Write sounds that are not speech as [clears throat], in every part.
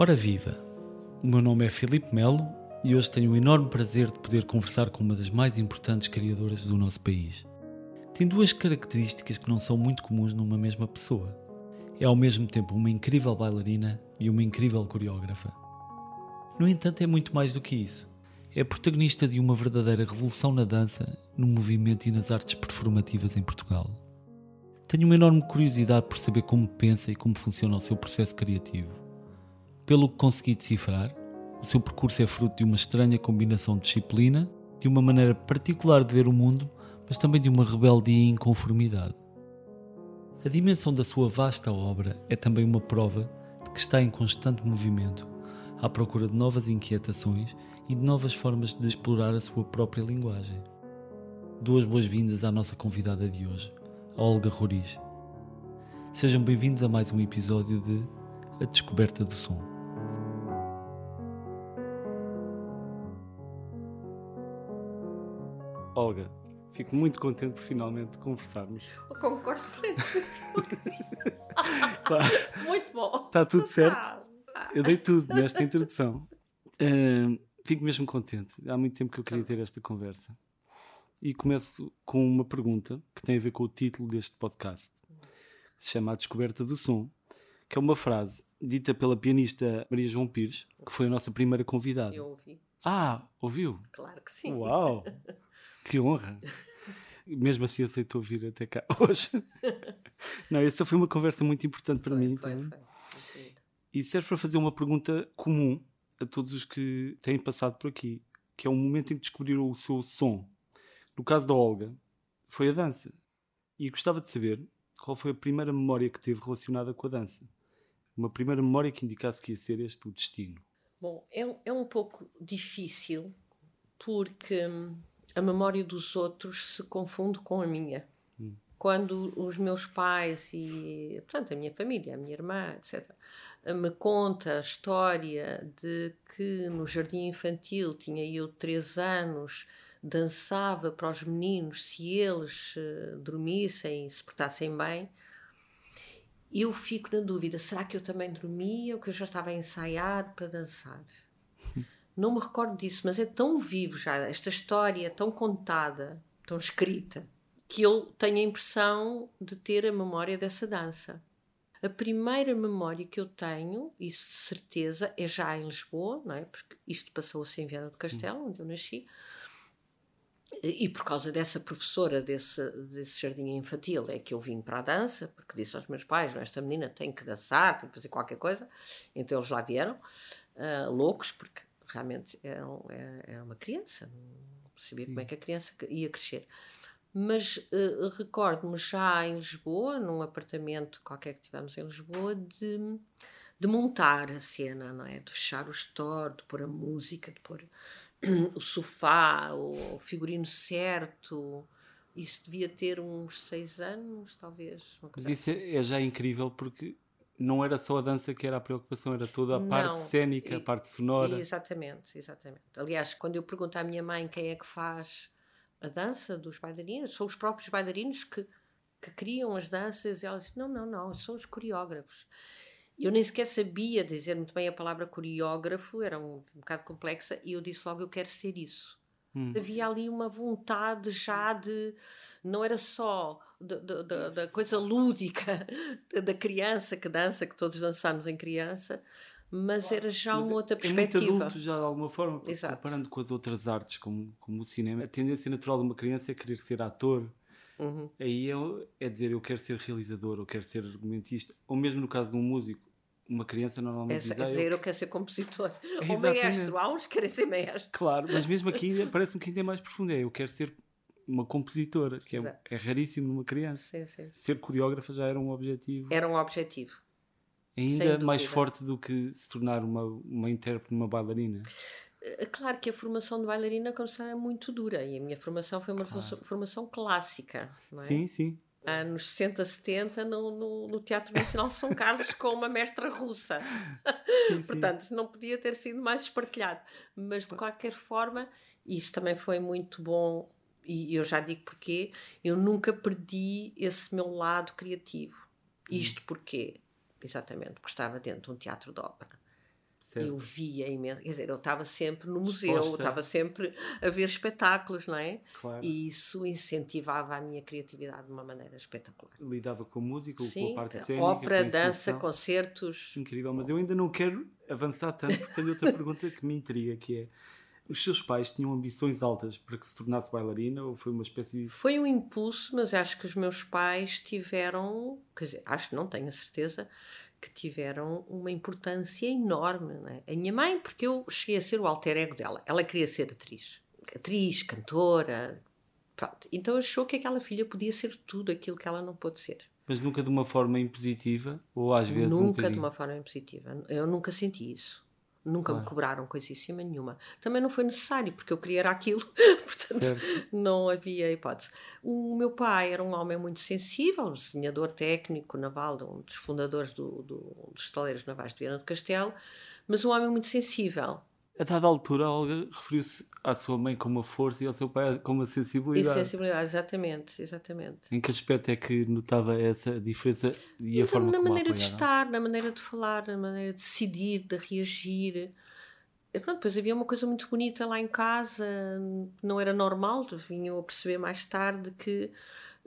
Ora viva! O meu nome é Filipe Melo e hoje tenho o enorme prazer de poder conversar com uma das mais importantes criadoras do nosso país. Tem duas características que não são muito comuns numa mesma pessoa. É ao mesmo tempo uma incrível bailarina e uma incrível coreógrafa. No entanto, é muito mais do que isso. É protagonista de uma verdadeira revolução na dança, no movimento e nas artes performativas em Portugal. Tenho uma enorme curiosidade por saber como pensa e como funciona o seu processo criativo. Pelo que consegui decifrar, o seu percurso é fruto de uma estranha combinação de disciplina, de uma maneira particular de ver o mundo, mas também de uma rebeldia e inconformidade. A dimensão da sua vasta obra é também uma prova de que está em constante movimento, à procura de novas inquietações e de novas formas de explorar a sua própria linguagem. Duas boas-vindas à nossa convidada de hoje, a Olga Roriz. Sejam bem-vindos a mais um episódio de A Descoberta do Som. Olga, fico muito contente por finalmente conversarmos. Eu concordo. Claro, [laughs] Muito bom. está tudo certo. Ah, ah. Eu dei tudo nesta introdução. Ahn, fico mesmo contente. Há muito tempo que eu queria ter esta conversa. E começo com uma pergunta que tem a ver com o título deste podcast. que Se chama A Descoberta do Som, que é uma frase dita pela pianista Maria João Pires, que foi a nossa primeira convidada. Eu ouvi, Ah, ouviu? claro que sim. Uau! [laughs] Que honra! Mesmo assim aceitou vir até cá [laughs] hoje. Não, essa foi uma conversa muito importante para Foi, mim. foi, então. foi. Muito E serve para fazer uma pergunta comum a todos os que têm passado por aqui, que é o momento em que descobriram o seu som. No caso da Olga, foi a dança. E gostava de saber qual foi a primeira memória que teve relacionada com a dança. Uma primeira memória que indicasse que ia ser este o destino. Bom, é, um- é um pouco difícil porque hum, a memória dos outros se confunde com a minha. Quando os meus pais e, portanto, a minha família, a minha irmã, etc., me conta a história de que no jardim infantil tinha eu três anos, dançava para os meninos se eles eh, dormissem e se portassem bem, eu fico na dúvida: será que eu também dormia ou que eu já estava a ensaiar para dançar? [laughs] Não me recordo disso, mas é tão vivo já, esta história é tão contada, tão escrita, que eu tenho a impressão de ter a memória dessa dança. A primeira memória que eu tenho, isso de certeza, é já em Lisboa, não é? Porque isto passou-se em Viana do Castelo, onde eu nasci. E por causa dessa professora desse, desse jardim infantil é que eu vim para a dança, porque disse aos meus pais: "Não, esta menina tem que dançar, tem que fazer qualquer coisa. Então eles lá vieram, ah, loucos, porque realmente eram, é, é uma criança, não sabia Sim. como é que a criança ia crescer. Mas ah, recordo-me já em Lisboa, num apartamento qualquer que tivemos em Lisboa, de, de montar a cena, não é? De fechar o store, de pôr a música, de pôr [clears throat] o sofá, o figurino certo. Isso devia ter uns seis anos, talvez. Mas isso é, é já incrível porque não era só a dança que era a preocupação, era toda a Não. parte cênica, a E- parte sonora. Exatamente, exatamente. Aliás, quando eu pergunto à minha mãe quem é que faz a dança dos bailarinos, são os próprios bailarinos que, que criam as danças, e ela diz: não, não, não, são os coreógrafos. Eu nem sequer sabia dizer muito bem a palavra coreógrafo, era um, um bocado complexa, e eu disse logo: eu quero ser isso. Hum. Havia ali uma vontade já de. Não era só da, coisa lúdica [laughs] da- criança que dança, que todos dançamos em criança, mas era já Mas uma outra é muito perspectiva. adulto já de alguma forma, Exato. comparando com as outras artes, como, como o cinema, a tendência natural de uma criança é querer ser ator. Uhum. Aí é, é dizer eu quero ser realizador, ou quero ser argumentista, ou mesmo no caso de um músico, uma criança É, normalmente é diz, "Ah, eu dizer, eu quero ser compositor. [laughs] Ou Exatamente. maestro. Há uns que querem ser maestro. Claro, mas mesmo aqui [laughs] parece-me que ainda é mais profundo. É, eu quero ser uma compositora, que é, é raríssimo numa criança. Sim, sim. Ser coreógrafa já era um objetivo Era um objetivo. ainda mais forte do que se tornar uma, uma intérprete, uma bailarina. É Claro que a formação de bailarina como sabe, é muito dura e a minha formação foi uma formação- formação clássica. É? Sim, sim. Anos 60, 70 no, no, no Teatro Nacional de São Carlos com uma mestra russa. [laughs] sim, sim. Portanto, não podia ter sido mais espartilhado. Mas de qualquer forma, isso também foi muito bom e eu já digo porquê. Eu nunca perdi esse meu lado criativo. Isto porque, exatamente, porque estava dentro de um teatro de ópera. Certo. Eu via imenso, quer dizer, eu estava sempre no museu, eu estava sempre a ver espetáculos, não é? Claro. E isso incentivava a minha criatividade de uma maneira espetacular. Lidava com a música, Sim, com a parte cênica, ópera, dança, concertos. Incrível, mas eu ainda não quero avançar tanto porque tenho outra [laughs] pergunta que me intriga, que é os seus pais tinham ambições altas para que se tornasse bailarina ou foi uma espécie de... Foi um impulso, mas acho que os meus pais tiveram, quer dizer, acho, não tenho a certeza, que tiveram uma importância enorme. É? A minha mãe, porque eu cheguei a ser o alter ego dela, ela queria ser atriz. Atriz, cantora, pronto. Então achou que aquela filha podia ser tudo aquilo que ela não pôde ser. Mas nunca de uma forma impositiva? Ou às vezes Nunca um de uma forma impositiva. Eu nunca senti isso. Nunca claro. me cobraram coisíssima nenhuma. Também não foi necessário, porque eu queria era aquilo, [laughs] portanto certo. não havia hipótese. O meu pai era um homem muito sensível, um desenhador técnico naval, um dos fundadores do, do, dos estaleiros navais de Viana do Castelo, mas um homem muito sensível a dada altura, a Olga referiu-se à sua mãe com uma força e ao seu pai com uma sensibilidade. E sensibilidade, exatamente, exatamente. Em que aspecto é que notava essa diferença e a forma na como Na maneira de estar, na maneira de falar, na maneira de decidir, de reagir. E pronto, depois havia uma coisa muito bonita lá em casa, não era normal, vinham a perceber mais tarde que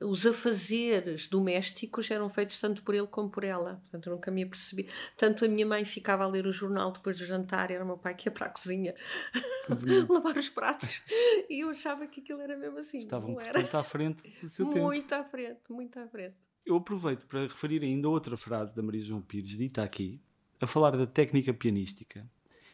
os afazeres domésticos eram feitos tanto por ele como por ela. Portanto, eu nunca me apercebi. Tanto a minha mãe ficava a ler o jornal depois do jantar, era o meu pai que ia para a cozinha [laughs] lavar os pratos. E eu achava que aquilo era mesmo assim. Estavam, portanto, à frente do seu muito tempo. Muito à frente, muito à frente. Eu aproveito para referir ainda outra frase da Maria João Pires, dita aqui, a falar da técnica pianística,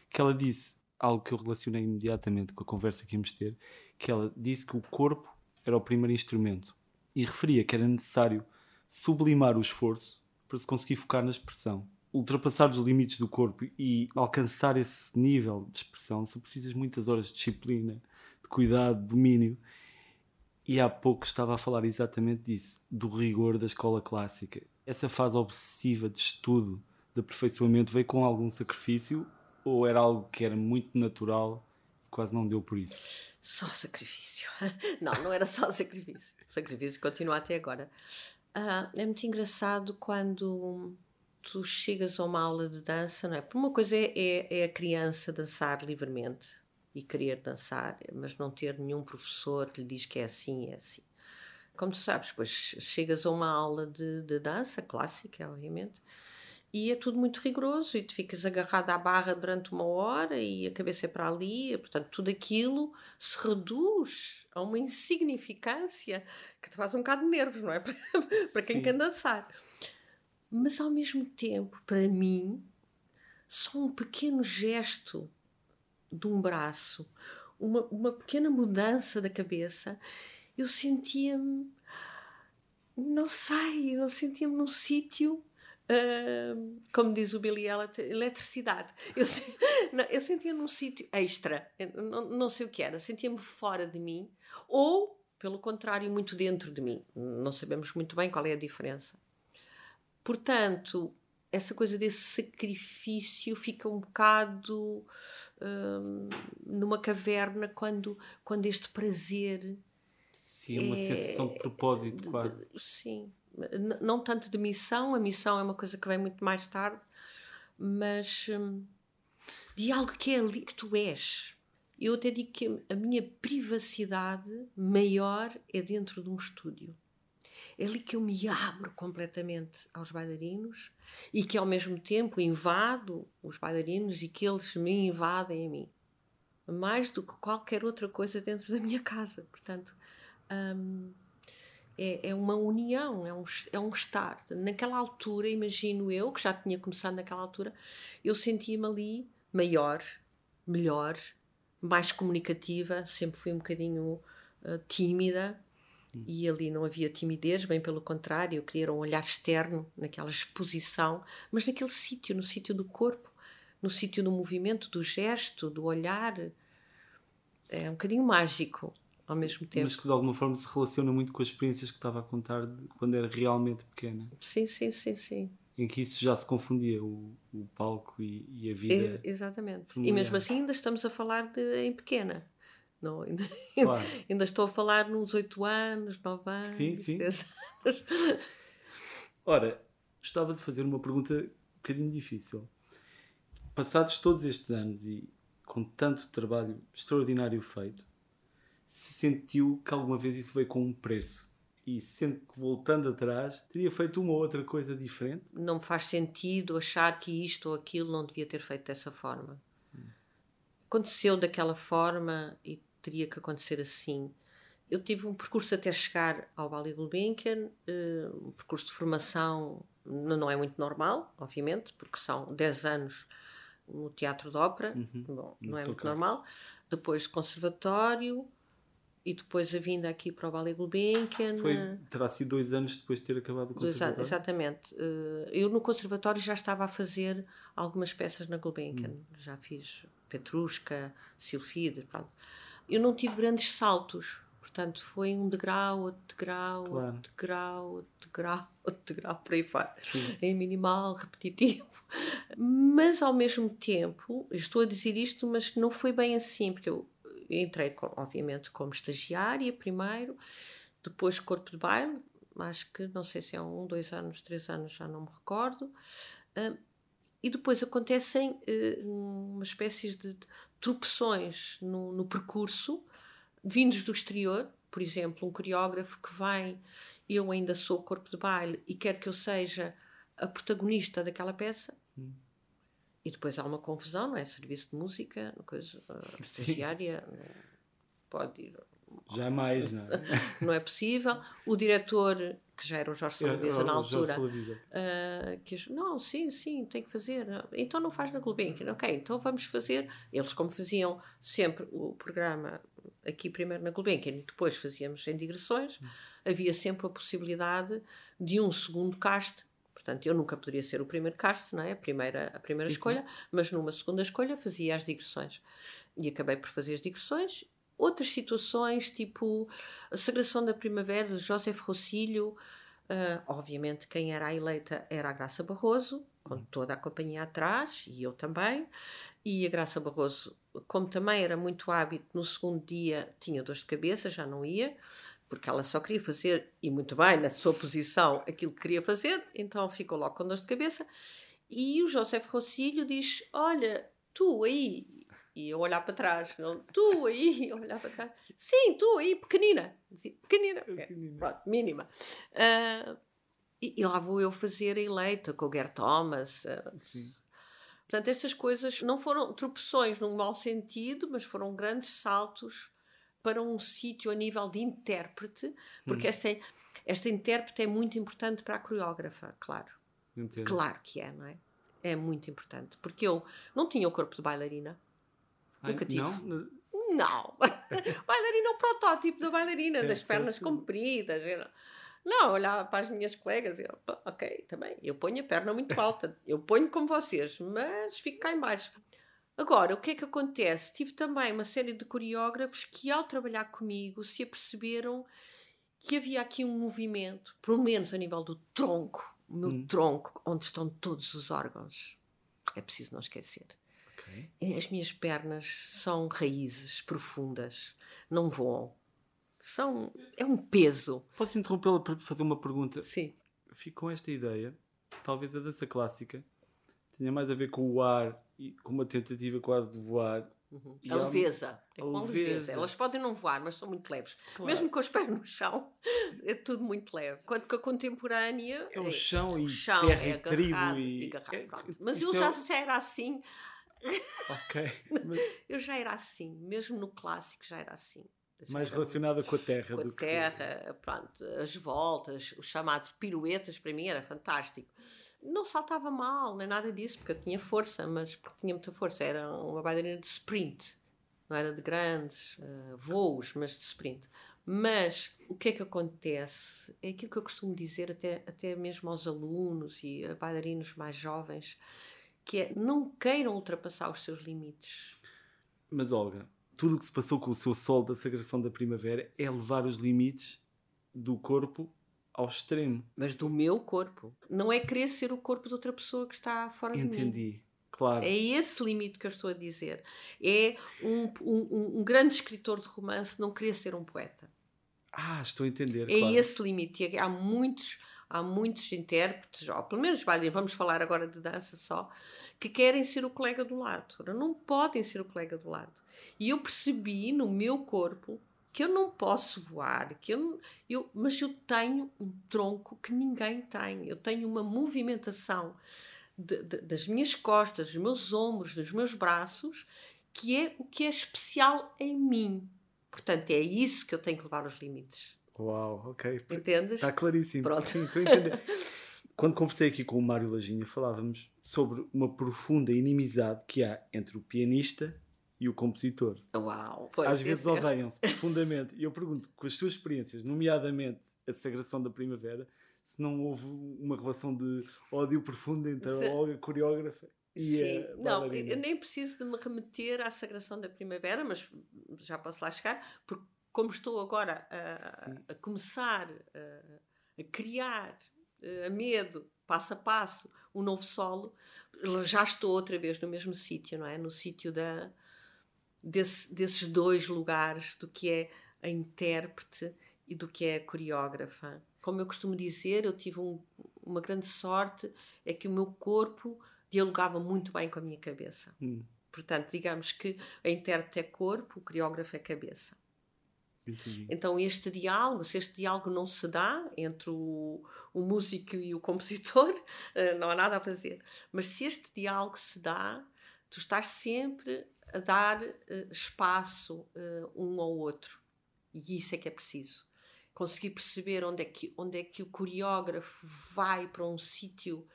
que ela disse algo que eu relacionei imediatamente com a conversa que íamos ter, que ela disse que o corpo era o primeiro instrumento e referia que era necessário sublimar o esforço para se conseguir focar na expressão. Ultrapassar os limites do corpo e alcançar esse nível de expressão, se precisas muitas horas de disciplina, de cuidado, de domínio. E há pouco estava a falar exatamente disso, do rigor da escola clássica. Essa fase obsessiva de estudo, de aperfeiçoamento, veio com algum sacrifício ou era algo que era muito natural quase não deu por isso? Só sacrifício. [laughs] Não, não era só [laughs] sacrifício. Sacrifício continua até agora. Ah, é muito engraçado quando tu chegas a uma aula de dança, não é? Por uma coisa é, é, é, a criança dançar livremente e querer dançar, mas não ter nenhum professor que lhe diz que é assim, é assim. Como tu sabes, depois chegas a uma aula de, de dança clássica, obviamente, e é tudo muito rigoroso e tu ficas agarrado à barra durante uma hora e a cabeça é para ali, portanto tudo aquilo se reduz a uma insignificância que te faz um bocado de nervos, não é? [laughs] para quem quer dançar. Mas ao mesmo tempo, para mim, só um pequeno gesto de um braço, uma, uma pequena mudança da cabeça, eu sentia-me, não sei, eu sentia-me num sítio Uh, como diz o Billy Elliot, eletricidade. Eu, [laughs] não, eu sentia num sítio extra, não, não sei o que era, sentia-me fora de mim, ou, pelo contrário, muito dentro de mim. Não sabemos muito bem qual é a diferença. Portanto, essa coisa desse sacrifício fica um bocado numa caverna quando, quando este prazer. Sim, é uma é, sensação de propósito, quase. De, sim não tanto de missão, a missão é uma coisa que vem muito mais tarde, mas hum, de algo que é ali que tu és. Eu até digo que a minha privacidade maior é dentro de um estúdio. É ali que eu me abro completamente aos bailarinos e que ao mesmo tempo invado os bailarinos e que eles me invadem a mim. Mais do que qualquer outra coisa dentro da minha casa. Portanto, hum, é, é uma união, é um, é um estar. Naquela altura, imagino eu, que já tinha começado naquela altura, eu sentia-me ali maior, melhor, mais comunicativa, sempre fui um bocadinho uh, tímida. Hum. E ali não havia timidez, bem pelo contrário, eu queria um olhar externo naquela exposição, mas naquele sítio, no sítio do corpo, no sítio do movimento, do gesto, do olhar. É um bocadinho mágico ao mesmo tempo. Mas que de alguma forma se relaciona muito com as experiências que estava a contar de quando era realmente pequena. Sim, sim, sim, sim. Em que isso já se confundia, o, o palco e, e, a vida. Ex exatamente. Familiar. E mesmo assim ainda estamos a falar de em pequena. Não, ainda, claro. [laughs] ainda estou a falar nos 8 anos, 9 anos, sim, sim. 10 anos. [laughs] Ora, gostava de fazer uma pergunta um bocadinho difícil. passados todos estes anos e com tanto trabalho extraordinário feito, se sentiu que alguma vez isso veio com um preço? E sendo que voltando atrás, teria feito uma ou outra coisa diferente? Não me faz sentido achar que isto ou aquilo não devia ter feito dessa forma. Hum. Aconteceu daquela forma e teria que acontecer assim. Eu tive um percurso até chegar ao Bali Gulbenkian, eh, um percurso de formação não é muito normal, obviamente, porque são 10 anos no teatro de ópera, uhum. Bom, não, não é muito normal. Depois conservatório e depois a vinda aqui para o Ballet Gulbenkian. Foi, terá sido dois anos depois de ter acabado o conservatório? Exatamente. Eh, eu no conservatório já estava a fazer algumas peças na Gulbenkian. Hum. Já fiz Petrushka, Silfide, pronto. Eu não tive grandes saltos Portanto, foi um degrau, outro degrau, claro. outro degrau, outro degrau, [laughs] outro degrau, por aí fora. Em minimal, repetitivo. Mas, ao mesmo tempo, estou a dizer isto, mas não foi bem assim, porque eu entrei, obviamente, como estagiária primeiro, depois corpo de baile, acho que não sei se é um, dois anos, três anos, já não me recordo. Uh, e depois acontecem uh, uma espécie de tropeções no, no percurso vindos do exterior, por exemplo, um coreógrafo que vem, eu ainda sou corpo de baile e quero que eu seja a protagonista daquela peça. Hum. E depois há uma confusão, não é? Serviço de música, coisa [laughs] estagiária, pode ir. Jamais, não é? [laughs] não é possível. O diretor, que já era o Jorge Salavisa na altura, uh, que não, sim, sim, tem que fazer. Então não faz na Gulbenkian, ok, então vamos fazer. Eles, como faziam sempre o programa aqui primeiro na Gulbenkian e depois fazíamos em digressões, havia sempre a possibilidade de um segundo cast. Portanto, eu nunca poderia ser o primeiro cast, não é? A primeira, a primeira sim, escolha, sim. mas numa segunda escolha fazia as digressões. E acabei por fazer as digressões. Outras situações, tipo a Sagração da Primavera José Rossílio, Uh, obviamente, quem era a eleita era a Graça Barroso, com hum. toda a companhia atrás, e eu também. E a Graça Barroso, como também era muito hábito, no segundo dia tinha dor de cabeça, já não ia, porque ela só queria fazer, e muito bem, na sua posição, aquilo que queria fazer, então ficou logo com dor de cabeça. E o José Rossílio diz: Olha, tu aí, e eu olhar para trás, não, tu aí, [laughs] olhar para trás, sim, tu aí, pequenina, Dizia, pequenina, pequenina. Pronto, mínima. Uh, e, e, lá vou eu fazer a eleita com o Gert Thomas. Uh, portanto, estas coisas não foram tropeções num mau sentido, mas foram grandes saltos para um sítio a nível de intérprete, porque hum. esta, esta intérprete é muito importante para a coreógrafa, claro. Entendo. Claro que é, não é? É muito importante. Porque eu não tinha o corpo de bailarina Nunca tive. Não? Não. [laughs] bailarina é o protótipo da bailarina, certo, das pernas certo. compridas. Não, olhava para as minhas colegas e eu, ok, também, eu ponho a perna muito alta, eu ponho como vocês, mas fico cá embaixo. Agora, o que é que acontece? Tive também uma série de coreógrafos que, ao trabalhar comigo, se aperceberam que havia aqui um movimento, pelo menos a nível do tronco, o meu hum. tronco, onde estão todos os órgãos. É preciso não esquecer. Okay. As minhas pernas são raízes profundas, não voam. São, é um peso. Posso interrompê-la para fazer uma pergunta? Sim. Fico com esta ideia, talvez a dança clássica tenha mais a ver com o ar e com uma tentativa quase de voar. Uhum. A leveza. É com leveza. leveza. Elas podem não voar, mas são muito leves. Claro. Mesmo com os pés no chão, [laughs] é tudo muito leve. Enquanto que a contemporânea. É o chão é, e o chão terra é e tribo. E... e é, mas eu já, é... já era assim Ok. [laughs] eu já era assim, mesmo no clássico já era assim. Já Mais relacionada muito, com a terra com a terra, que... pronto, as voltas, o chamado piruetas para mim era fantástico. Não saltava mal, nem nada disso, porque eu tinha força, mas porque tinha muita força, era uma bailarina de sprint, não era de grandes uh, voos, mas de sprint. Mas o que é que acontece? É aquilo que eu costumo dizer até, até mesmo aos alunos e a bailarinos mais jovens, que é não queiram ultrapassar os seus limites. Mas Olga, tudo o que se passou com o seu sol da sagração da primavera é levar os limites do corpo ao extremo. Mas do meu corpo. Não é querer ser o corpo de outra pessoa que está fora Entendi. de mim. Entendi. Claro. É esse limite que eu estou a dizer. É um, um, um grande escritor de romance não querer ser um poeta. Ah, estou a entender. É claro. esse limite. Há muitos há muitos intérpretes, ou pelo menos vamos falar agora de dança só, que querem ser o colega do lado. Não podem ser o colega do lado. E eu percebi no meu corpo que eu não posso voar, que eu, eu, mas eu tenho um tronco que ninguém tem. Eu tenho uma movimentação de, de, das minhas costas, dos meus ombros, dos meus braços, que é o que é especial em mim. Portanto, é isso que eu tenho que levar aos limites. Uau, ok. Entendes? Está claríssimo. Pronto. Sim, estou a entender. [laughs] Quando conversei aqui com o Mário Lajinha, falávamos sobre uma profunda inimizade que há entre o pianista e o compositor. Uau! Às vezes odeiam-se profundamente. E eu pergunto, com as suas experiências, nomeadamente a Sagração da Primavera, se não houve uma relação de ódio profundo entre se... a Olga coreógrafa e Sim. a Não, eu nem preciso de me remeter à Sagração da Primavera, mas já posso lá chegar, porque como estou agora a, a começar a, a criar a medo, passo a passo, um novo solo, já estou outra vez no mesmo sítio, não é? No sítio da, desse, desses dois lugares, do que é a intérprete e do que é a coreógrafa. Como eu costumo dizer, eu tive um, uma grande sorte, é que o meu corpo dialogava muito bem com a minha cabeça. Hum. Portanto, digamos que a intérprete é corpo, o coreógrafo é cabeça. Entendi. Então, este diálogo, se este diálogo não se dá entre o, o músico e o compositor, [laughs] eh, não há nada a fazer. Mas se este diálogo se dá, tu estás sempre a dar uh, espaço uh, um ao outro. E isso é que é preciso. Conseguir perceber onde é que, onde é que o coreógrafo vai para um sítio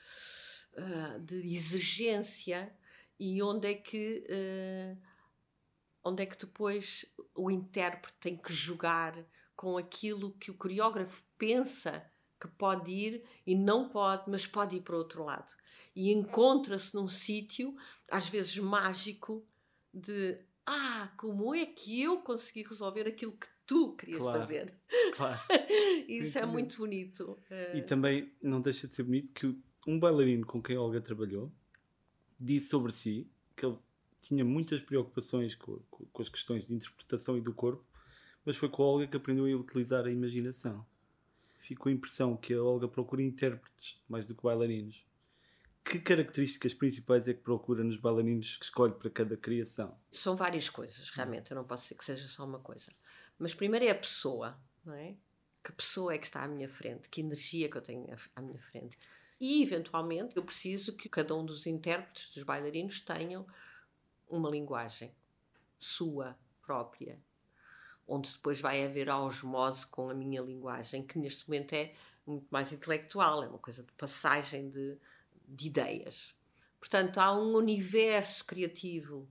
uh, de exigência e onde é que onde é que depois o intérprete tem que jogar com aquilo que o coreógrafo pensa que pode ir e não pode, mas pode ir para o outro lado. E encontra-se num sítio, às vezes mágico, de ah, como é que eu consegui resolver aquilo que tu querias claro, fazer? Claro. [laughs] Isso é muito bonito. E também não deixa de ser bonito que um bailarino com quem a Olga trabalhou disse sobre si que ele tinha muitas preocupações com, com, com as questões de interpretação e do corpo, mas foi com a Olga que aprendeu a utilizar a imaginação. Ficou a impressão que a Olga procura intérpretes mais do que bailarinos que características principais é que procura nos bailarinos que escolhe para cada criação? São várias coisas, realmente. Eu não posso dizer que seja só uma coisa. Mas primeiro é a pessoa, não é? Que pessoa é que está à minha frente? Que energia que eu tenho à minha frente? E, eventualmente, eu preciso que cada um dos intérpretes, dos bailarinos, tenham uma linguagem sua própria, onde depois vai haver a osmose com a minha linguagem, que neste momento é muito mais intelectual, é uma coisa de passagem de, de ideias. Portanto, há um universo criativo,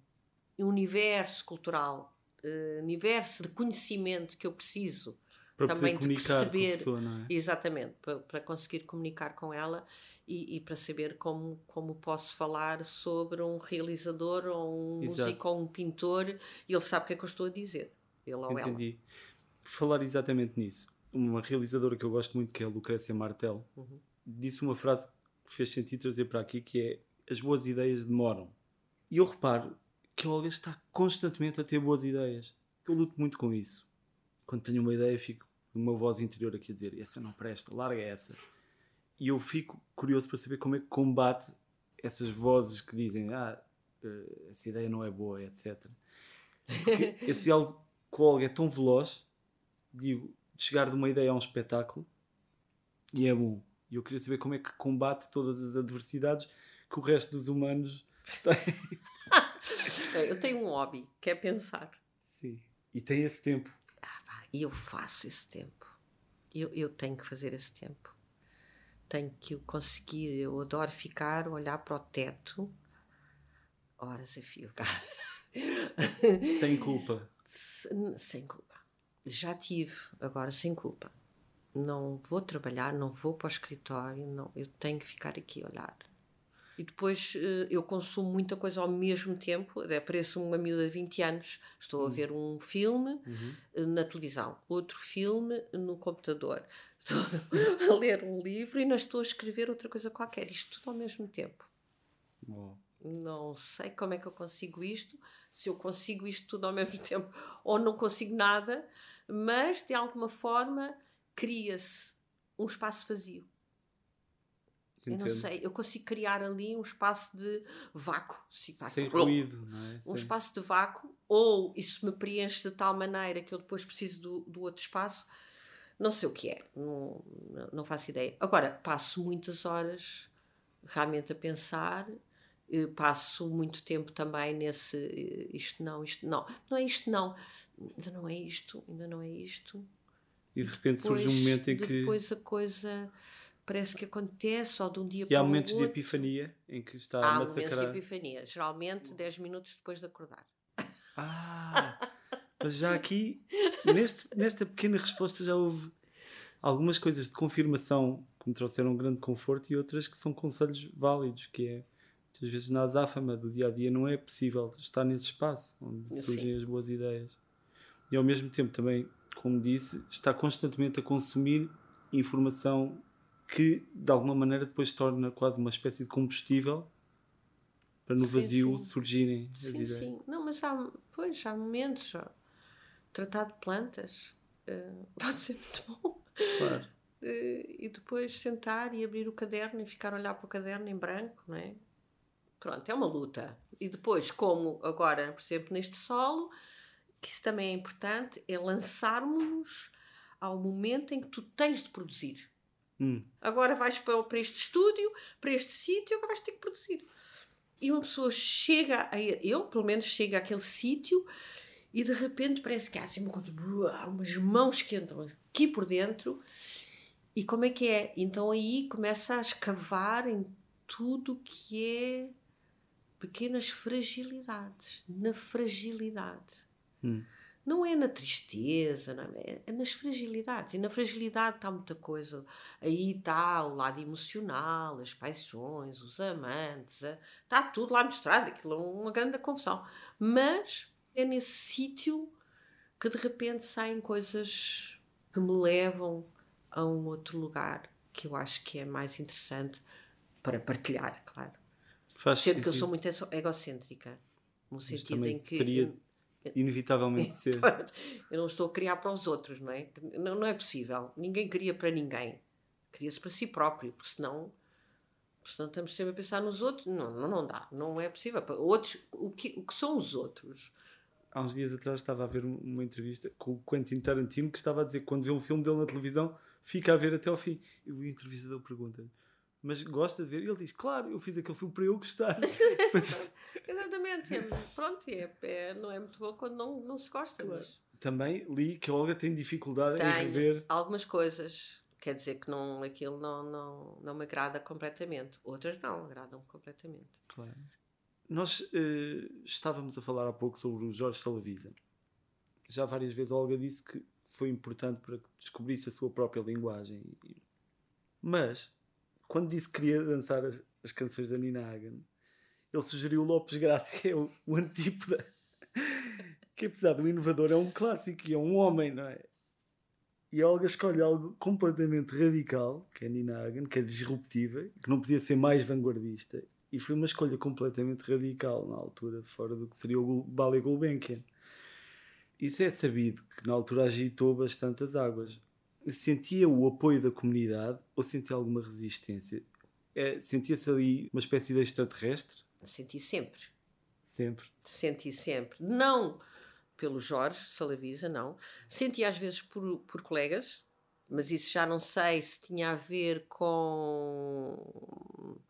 um universo cultural, uh, universo de conhecimento que eu preciso para também de perceber. Pessoa, é? Exatamente, para, para, conseguir comunicar com ela e, e, para saber como, como posso falar sobre um realizador ou um Exato. músico ou um pintor e ele sabe o que é que eu estou a dizer. Ele ou Entendi. ela. Por falar exatamente nisso, uma realizadora que eu gosto muito, que é a Lucrécia Martel, uhum. disse uma frase fez sentido trazer para aqui, que é as boas ideias demoram. E eu reparo que a Olga está constantemente a ter boas ideias. Eu luto muito com isso. Quando tenho uma ideia, fico com uma voz interior aqui a dizer: essa não presta, larga essa. E eu fico curioso para saber como é que combate essas vozes que dizem: ah, eh, essa ideia não é boa, etc. Porque [laughs] esse diálogo com a Olga é tão veloz, digo, de chegar de uma ideia a um espetáculo, e é bom e eu queria saber como é que combate todas as adversidades que o resto dos humanos tem. [laughs] eu tenho um hobby, que é pensar. Sim. E tem esse tempo. Ah, e eu faço esse tempo. Eu, eu tenho que fazer esse tempo. Tenho que conseguir. Eu adoro ficar, olhar para o teto, horas a fio. sem culpa. Sem culpa. Já tive, agora sem culpa não vou trabalhar, não vou para o escritório, não, eu tenho que ficar aqui a olhar. E depois eh, eu consumo muita coisa ao mesmo tempo, apareço uma miúda de 20 anos, estou uhum. a ver um filme uhum. Eh, na televisão, outro filme no computador, [laughs] estou a ler um livro e não estou a escrever outra coisa qualquer, isto tudo ao mesmo tempo. Não sei como é que eu consigo isto, se eu consigo isto tudo ao [laughs] mesmo tempo ou não consigo nada, mas de alguma forma cria-se um espaço vazio. Eu não sei, eu consigo criar ali um espaço de vácuo. Sem ruído, não é? Um espaço de vácuo, ou isso me preenche de tal maneira que eu depois preciso do, do outro espaço. Não sei o que é, não, não faço ideia. Agora, passo muitas horas realmente a pensar, passo muito tempo também nesse eh, isto não, isto não, não é isto não, ainda não é isto, ainda não é isto. E de repente depois, surge um momento em que. Depois a coisa parece que acontece, ou de um dia e para o outro. E há momentos de epifania em que está há a massacrar. Há momentos de epifania, geralmente 10 minutos depois de acordar. Ah! Mas já aqui, neste, nesta pequena resposta, já houve algumas coisas de confirmação que me trouxeram um grande conforto e outras que são conselhos válidos, que é muitas vezes na azáfama do dia a dia não é possível estar nesse espaço onde Sim. surgem as boas ideias. E ao mesmo tempo também, como disse, está constantemente a consumir informação que de alguma maneira depois torna quase uma espécie de combustível para no sim, vazio sim. surgirem as sim, ideias. Sim, não, mas há, pois, há momentos. Ó, tratar de plantas uh, [laughs] pode ser muito bom. Claro. Uh, e depois sentar e abrir o caderno e ficar a olhar para o caderno em branco, não é? Pronto, é uma luta. E depois, como agora, por exemplo, neste solo, que isso também é importante, é lançarmos-nos ao momento em que tu tens de produzir. Hum. Agora vais para, para este estúdio, para este sítio, agora vais ter que produzir. E uma pessoa chega, a, eu pelo menos chego àquele sítio e de repente parece que há assim uma coisa, umas mãos que entram aqui por dentro. E como é que é? Então aí começa a escavar em tudo que é pequenas fragilidades, na fragilidade. Hum. Não é na tristeza, não é, é nas fragilidades. E na fragilidade está muita coisa. Aí está o lado emocional, as paixões, os amantes, está tudo lá misturado. Aquilo é uma grande confusão. Mas é nesse sítio que de repente saem coisas que me levam a um outro lugar que eu acho que é mais interessante para partilhar. Faz Sendo sentido. que eu sou muito egocêntrica, no Mas sentido em que. Teria inevitavelmente [laughs] ser. Eu não estou a criar para os outros, não é? Não, não é possível. Ninguém cria para ninguém. Cria-se para si próprio, porque senão, senão estamos sempre a pensar nos outros. Não, não, não dá. Não é possível. Outros, o, que, o que são os outros? Há uns dias atrás estava a ver uma entrevista com o Quentin Tarantino que estava a dizer que quando vê um filme dele na televisão fica a ver até ao fim. E o entrevistador pergunta-lhe mas gosta de ver. E ele diz: Claro, eu fiz aquele filme para eu gostar. [laughs] Exatamente. É, pronto, é, é, não é muito bom quando não, não se gosta. Claro. Mas... Também li que a Olga tem dificuldade Tenho em rever. Algumas coisas. Quer dizer que não, aquilo não, não, não me agrada completamente. Outras não, agradam completamente. Claro. Nós uh, estávamos a falar há pouco sobre o Jorge Salavisa. Já várias vezes a Olga disse que foi importante para que descobrisse a sua própria linguagem. Mas quando disse que queria dançar as, as canções da Nina Hagen, ele sugeriu o Lopes Graça, que é o, o antípoda. que apesar do inovador é um clássico e é um homem, não é? E a Olga escolhe algo completamente radical, que é a Nina Hagen, que é disruptiva, que não podia ser mais vanguardista. E foi uma escolha completamente radical na altura, fora do que seria o Ballet Gulbenkian. Isso é sabido, que na altura agitou bastante as águas sentia o apoio da comunidade ou sentia alguma resistência? É, Sentia-se ali uma espécie de extraterrestre? Senti sempre. Sempre? Senti sempre. Não pelo Jorge Salavisa, não. Senti às vezes por, por colegas, mas isso já não sei se tinha a ver com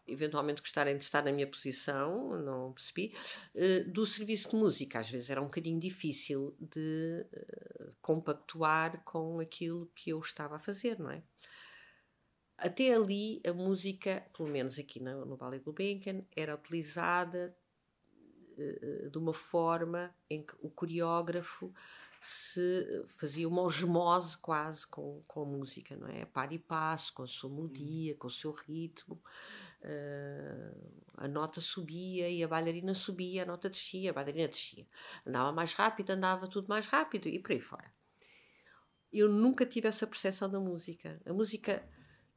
eventualmente gostarem de estar na minha posição, não percebi. Uh, do serviço de música, às vezes era um bocadinho difícil de uh, compactuar com aquilo que eu estava a fazer, não é? Até ali, a música, pelo menos aqui no, no Ballet Gulbenkian, era utilizada uh, de uma forma em que o coreógrafo se fazia uma osmose quase com, com a música, não é? Par e passo, com a sua melodia, com o seu ritmo. Uh, a nota subia e a bailarina subia, a nota descia, a bailarina descia. Andava mais rápido, andava tudo mais rápido e por aí fora. Eu nunca tive essa percepção da música. A música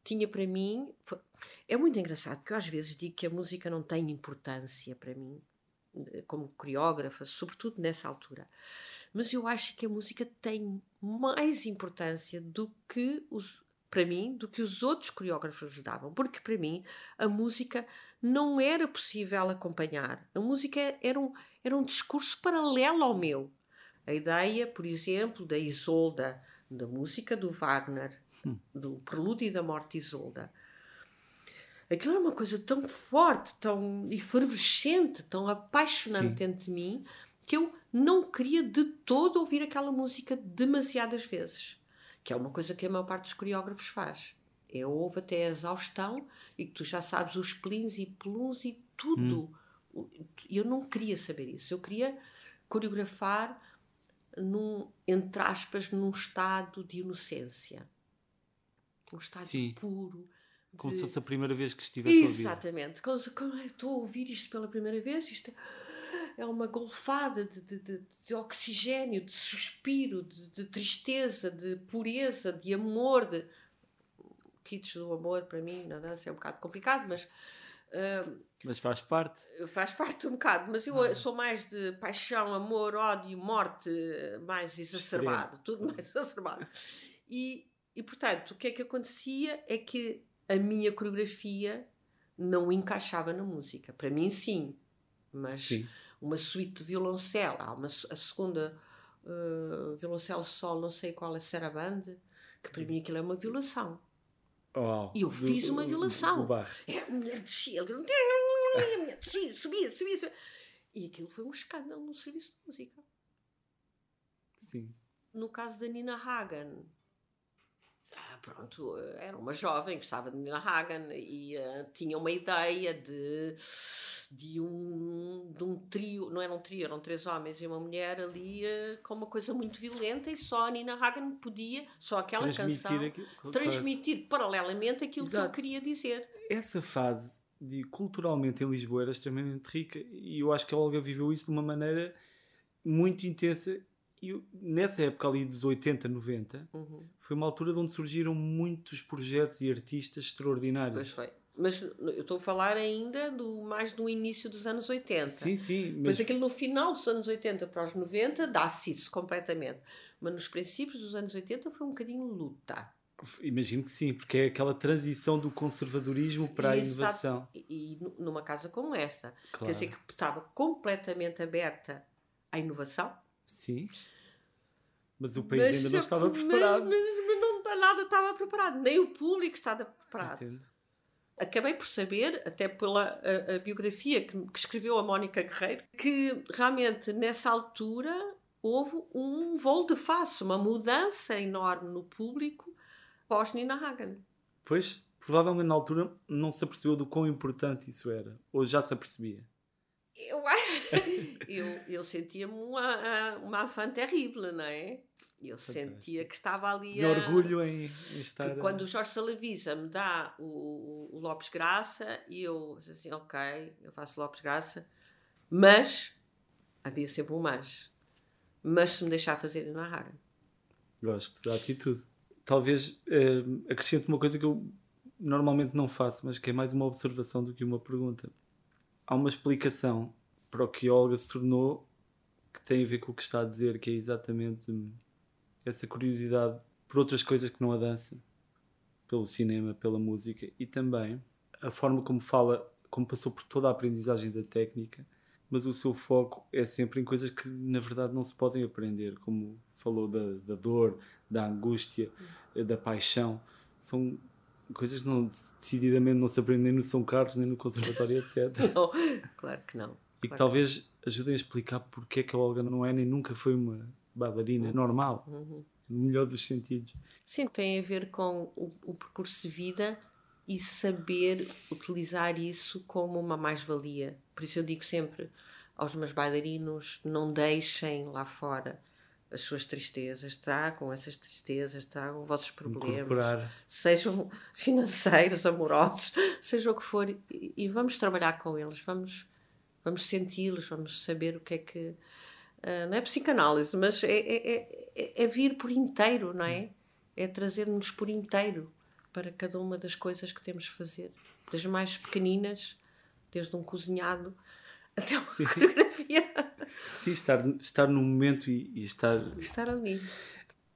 tinha para mim. Foi, é muito engraçado, porque eu às vezes digo que a música não tem importância para mim, como coreógrafa, sobretudo nessa altura mas eu acho que a música tem mais importância do que os, para mim do que os outros coreógrafos lhe davam, porque para mim a música não era possível acompanhar. A música era um, era um discurso paralelo ao meu. A ideia, por exemplo, da Isolda, da música do Wagner, hum. do Prelúdio da Morte de Isolda. Aquilo era uma coisa tão forte, tão efervescente, tão apaixonante Sim. dentro de mim, que eu não queria de todo ouvir aquela música demasiadas vezes. Que é uma coisa que a maior parte dos coreógrafos faz. É ouve até a exaustão e que tu já sabes os plins e pluns e tudo. Hum. Eu não queria saber isso. Eu queria coreografar num, entre aspas, num estado de inocência. Um estado Sim. puro. De... Como se fosse a primeira vez que estivesse a ouvir. Exatamente. Como, como estou a ouvir isto pela primeira vez, isto é uma golfada de, de, de, de oxigênio, de suspiro, de, tristeza, de pureza, de amor. De... Kits do amor, para mim, na dança é um bocado complicado, mas mas faz parte. Faz parte um bocado, mas eu ah. sou mais de paixão, amor, ódio, morte, mais exacerbado, Extremo. tudo mais [laughs] exacerbado. E, e portanto, o que é que acontecia é que a minha coreografia não encaixava na música. Para mim, sim, mas sim. Uma suíte de violoncelo, há uma, a segunda uh, violoncelo sol, não sei qual é, Sarabande, que para mim aquilo é uma violação. Oh, e eu fiz uma violação. Do, é, mulher descia, subia, subia, subia. E aquilo foi um escândalo no serviço de música. Sim. No caso da Nina Hagen, pronto, era uma jovem que gostava de Nina Hagen e uh, tinha uma ideia de de um, de um trio, não era um trio, eram três homens e uma mulher ali uh, com uma coisa muito violenta e só a Nina Hagen podia, só aquela transmitir canção, aquilo, transmitir paralelamente aquilo Exato. que eu queria dizer. Essa fase de culturalmente em Lisboa era extremamente rica e eu acho que a Olga viveu isso de uma maneira muito intensa e nessa época ali dos 80, 90 uhum. foi uma altura onde surgiram muitos projetos e artistas extraordinários. Pois foi mas eu estou a falar ainda do mais do início dos anos 80. Sim, sim. Mas, mas aquilo no final dos anos 80 para os 90 dá-se isso completamente. Mas nos princípios dos anos 80 foi um bocadinho luta. Imagino que sim, porque é aquela transição do conservadorismo para a inovação. E, e numa casa como esta, claro. quer dizer que estava completamente aberta à inovação. Sim. Mas o país mas, ainda não estava preparado. Mas, mas, mas não nada estava preparado, nem o público estava preparado. Entendo acabei por saber, até pela a, a biografia que, que, escreveu a Mónica Guerreiro, que realmente nessa altura houve um voo de face, uma mudança enorme no público pós Nina Hagen. Pois, provavelmente na altura não se apercebeu do quão importante isso era, ou já se apercebia. Eu, [laughs] eu, eu sentia-me uma, uma fã terrível, não é? eu Fantástico. sentia que estava ali de a... orgulho em, em estar que quando o Jorge Salavisa me dá o, o, Lopes Graça e eu assim ok eu faço Lopes Graça mas havia sempre um mas mas se me deixar fazer na rara gosto da atitude talvez eh, acrescente uma coisa que eu normalmente não faço mas que é mais uma observação do que uma pergunta há uma explicação para o que Olga se tornou que tem a ver com o que está a dizer que é exatamente essa curiosidade por outras coisas que não a dança, pelo cinema, pela música e também a forma como fala, como passou por toda a aprendizagem da técnica, mas o seu foco é sempre em coisas que na verdade não se podem aprender, como falou da, da dor, da angústia, da paixão. São coisas que não, decididamente não se aprendem no São Carlos, nem no Conservatório, etc. [laughs] Não, claro que não. E que claro talvez ajudem a explicar porque é que a Olga não é nem nunca foi uma bailarina normal, uhum. no melhor dos sentidos. Sim, tem a ver com o, o percurso de vida e saber utilizar isso como uma mais-valia. Por isso eu digo sempre aos meus bailarinos: não deixem lá fora as suas tristezas, tragam essas tristezas, tragam os vossos problemas, sejam [laughs] financeiros, amorosos, seja o que for, e, e vamos trabalhar com eles, vamos, vamos senti-los, vamos saber o que é que Uh, não é psicanálise, mas é, é, é, é, vir por inteiro, não é? É trazer-nos por inteiro para cada uma das coisas que temos de fazer. Das mais pequeninas, desde um cozinhado até uma Sim. coreografia. Sim, estar, estar no momento e, e estar... Estar ali.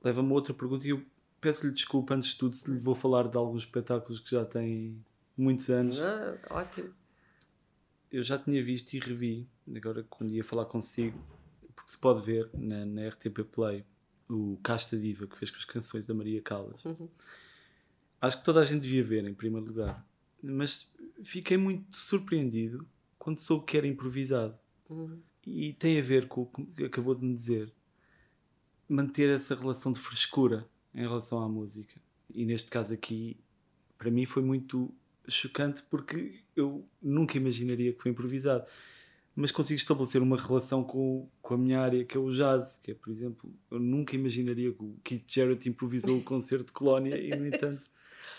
Leva-me a outra pergunta e eu peço-lhe desculpa antes de tudo se lhe vou falar de alguns espetáculos que já têm muitos anos. Ah, ótimo. Eu já tinha visto e revi, agora quando ia falar consigo, porque se pode ver na, na RTP Play o Casta Diva que fez com as canções da Maria Callas. Uhum. Acho que toda a gente devia ver, em primeiro lugar. Mas fiquei muito surpreendido quando soube que era improvisado. Uhum. E tem a ver com o que acabou de me dizer. Manter essa relação de frescura em relação à música. E neste caso aqui, para mim foi muito chocante porque eu nunca imaginaria que foi improvisado. Mas consigo estabelecer uma relação com, com a minha área, que é o jazz, que é, por exemplo, eu nunca imaginaria que o Keith Jarrett improvisou o concerto de Colónia e, no entanto,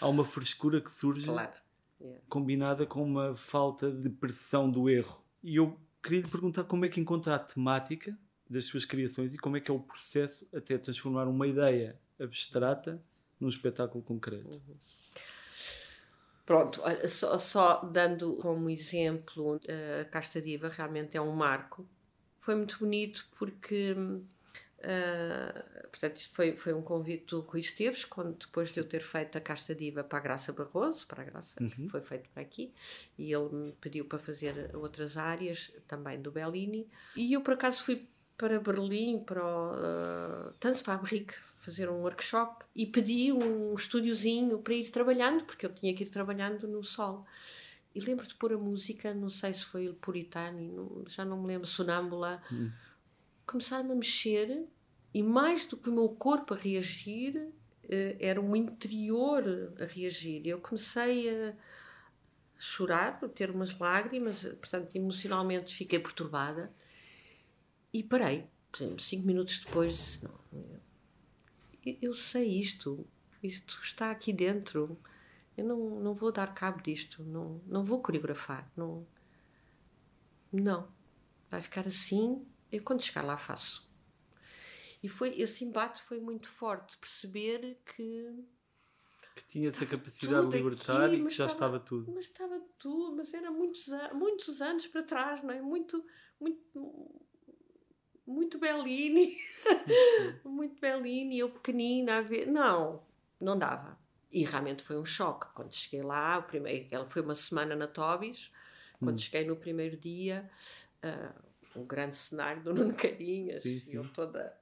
há uma frescura que surge Claro. Yeah. combinada com uma falta de pressão do erro. E eu queria lhe perguntar como é que encontra a temática das suas criações e como é que é o processo até transformar uma ideia abstrata num espetáculo concreto. Pronto, olha, só, só dando como exemplo, eh, a Casta Diva realmente é um marco. Foi muito bonito porque, eh, portanto, isto foi, foi um convite do Rui Esteves, quando, depois de eu ter feito a Casta Diva para a Graça Barroso, para a Graça, foi feito para aqui, e ele me pediu para fazer outras áreas, também do Bellini. E eu, por acaso, fui para Berlim, para o uh, Tanzfabrik, fazer um workshop e pedi um estúdiozinho para ir trabalhando, porque eu tinha que ir trabalhando no sol. E lembro de pôr a música, não sei se foi o Puritani, não- já não me lembro, Sonâmbula. Começaram a mexer e mais do que o meu corpo a reagir, eh, era o interior a reagir. Eu comecei a chorar, a ter umas lágrimas, portanto, emocionalmente fiquei perturbada e parei. Por exemplo, cinco minutos depois disse, não, eu, eu sei isto, isto está aqui dentro, eu não, não vou dar cabo disto, não, não vou coreografar, não, não, vai ficar assim, eu quando chegar lá faço. E foi, esse embate foi muito forte, perceber que Que tinha essa capacidade de libertar aqui, e que já estava- estava tudo. Mas estava tudo, mas era muitos, muitos anos para trás, não é? Muito, muito, muito Bellini, [laughs] muito Bellini, eu pequenina a ver. Não, não dava. E realmente foi um choque. Quando cheguei lá, o primeiro, ela foi uma semana na Tobis, quando cheguei no primeiro dia, ah, um grande cenário do Nuno Carinhas, Sim, sim. eu toda,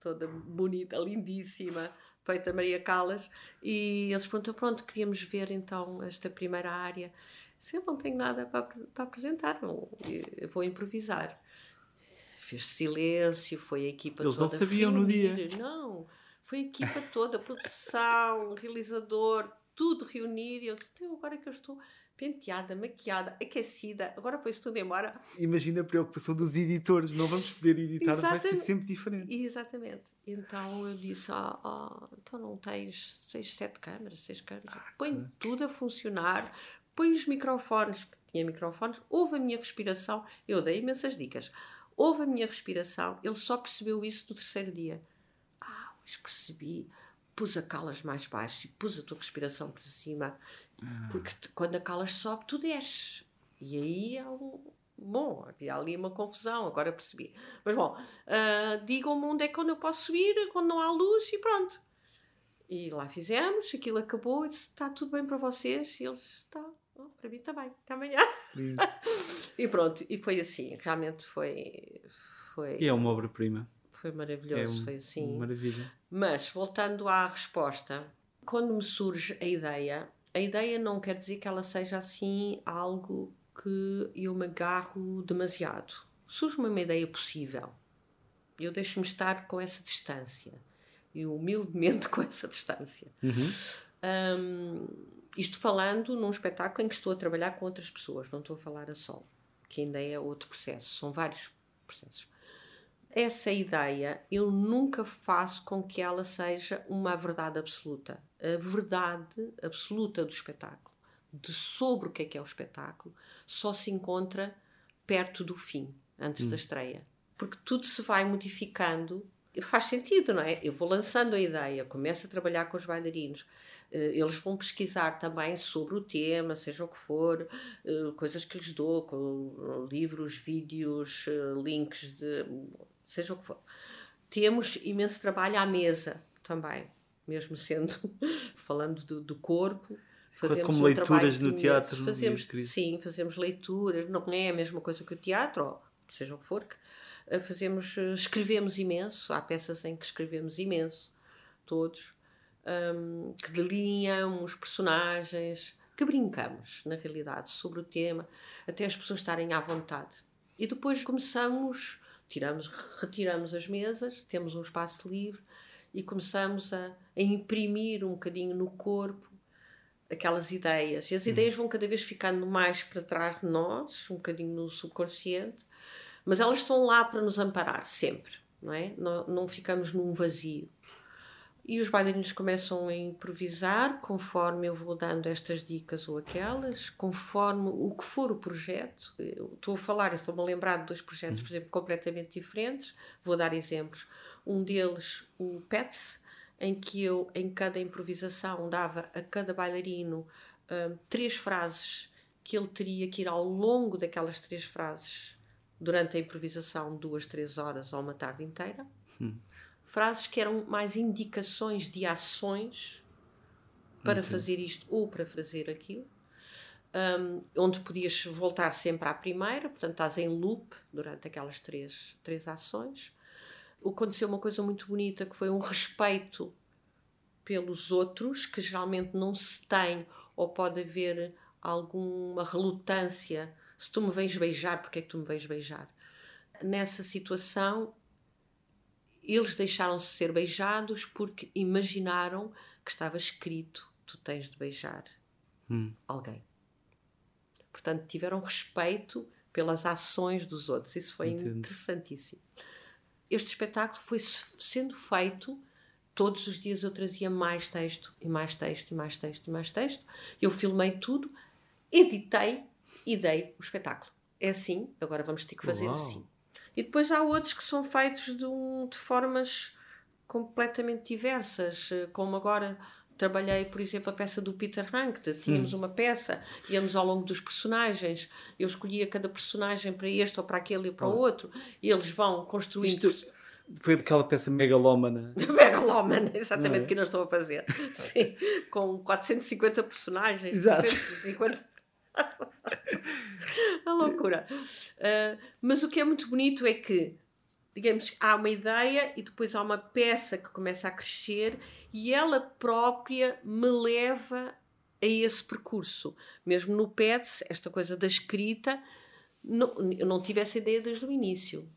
toda bonita, lindíssima, feita Maria Callas, e eles perguntam, pronto, queríamos ver então esta primeira área. Se eu não tenho nada para, para apresentar, não, eu vou improvisar. Fez silêncio, foi a equipa Eles não toda sabiam no dia. Não, foi a equipa toda, produção, [laughs] realizador, tudo reunir. E eu disse, "Então, agora que eu estou penteada, maquiada, aquecida, agora foi-se tudo embora. Imagina a preocupação dos editores, não vamos poder editar, vai ser sempre diferente. Exatamente. Então eu disse: ah, ah, então não tens, tens sete câmaras, seis câmaras. Põe tudo a funcionar, põe os microfones, porque tinha microfones, ouve a minha respiração. Eu dei imensas dicas. Ouve a minha respiração. Ele só percebeu isso no terceiro dia. Ah, hoje percebi. Pus a calas mais baixo e pus a tua respiração para cima. Porque te- quando a calas sobe, tu desces. E aí é um. Bom, havia ali uma confusão, agora percebi. Mas bom, ah, digam-me onde é que eu posso subir, quando não há luz e pronto. E lá fizemos, aquilo acabou e disse: está tudo bem para vocês? E eles: está, oh, para mim também, até amanhã. E pronto, e foi assim, realmente foi. Foi, E é uma obra-prima. Foi É maravilhoso, um- foi assim. maravilha. Mas, voltando à resposta, quando me surge a ideia, a ideia não quer dizer que ela seja assim algo que eu me agarro demasiado. Surge-me uma ideia possível. Eu deixo-me estar com essa distância. E humildemente [laughs] com essa distância. Hum, isto falando num espetáculo em que estou a trabalhar com outras pessoas, não estou a falar a solo, que ainda é outro processo, são vários processos essa ideia eu nunca faço com que ela seja uma verdade absoluta. A verdade absoluta do espetáculo, de sobre o que é que é o espetáculo, só se encontra perto do fim, antes da estreia. Porque tudo se vai modificando. Faz sentido, não é? Eu vou lançando a ideia, começo a trabalhar com os bailarinos, eh, eles vão pesquisar também sobre o tema, seja o que for, eh, coisas que lhes dou, livros, vídeos, eh, links de seja o que for. Temos imenso trabalho à mesa também. mesmo sendo [laughs] falando do, do corpo. Fazemos como um leituras no teatro. Fazemos, sim, fazemos leituras, não é a mesma coisa que o teatro, ou seja o que for, eh, fazemos, eh, escrevemos imenso, há peças em que escrevemos imenso, todos, um, que delineam os personagens, que brincamos, na realidade, sobre o tema, até as pessoas estarem à vontade. E depois começamos, tiramos, retiramos as mesas, temos um espaço livre e começamos a, a imprimir um bocadinho no corpo aquelas ideias. E as uhum. ideias vão cada vez ficando mais para trás de nós, um bocadinho no subconsciente, mas elas estão lá para nos amparar sempre, não é? Não, não ficamos num vazio. E os bailarinos começam a improvisar conforme eu vou dando estas dicas ou aquelas, conforme o que for o projeto. Eu estou a falar, estou-me a lembrar de dois projetos, por exemplo, completamente diferentes. Vou dar exemplos. Um deles, o PETS, em que eu, em cada improvisação, dava a cada bailarino um, três frases que ele teria que ir ao longo daquelas três frases durante a improvisação, duas, três horas ou uma tarde inteira. Hum frases que eram mais indicações de ações para okay. fazer isto ou para fazer aquilo. Um, onde podias voltar sempre à primeira, portanto estás em loop durante aquelas três, três ações. Aconteceu uma coisa muito bonita que foi um respeito pelos outros, que geralmente não se tem, ou pode haver alguma relutância. Se tu me vens beijar, porque é que tu me vens beijar? Nessa situação, eles deixaram-se ser beijados porque imaginaram que estava escrito: tu tens de beijar hum. alguém. Portanto, tiveram respeito pelas ações dos outros. Isso foi Entendo. interessantíssimo. Este espetáculo foi sendo feito. Todos os dias eu trazia mais texto, e mais texto, e mais texto, e mais texto. Eu filmei tudo, editei e dei o espetáculo. É assim, agora vamos ter que fazer Uau. assim. E depois há outros que são feitos de, um, de formas completamente diversas, eh, como agora trabalhei, por exemplo, a peça do Peter Hank. Tínhamos hum. uma peça, íamos ao longo dos personagens, eu escolhia cada personagem para este ou para aquele e para o outro, e eles vão construindo. Isto foi aquela peça megalómana. [laughs] megalómana, exatamente, é? que nós estou a fazer. [laughs] Sim, com 450 personagens. Exato. 450 [laughs] a loucura. Uh, mas o que é muito bonito é que, digamos, há uma ideia e depois há uma peça que começa a crescer e ela própria me leva a esse percurso. Mesmo no PETS, esta coisa da escrita, não, eu não tive essa ideia desde o início.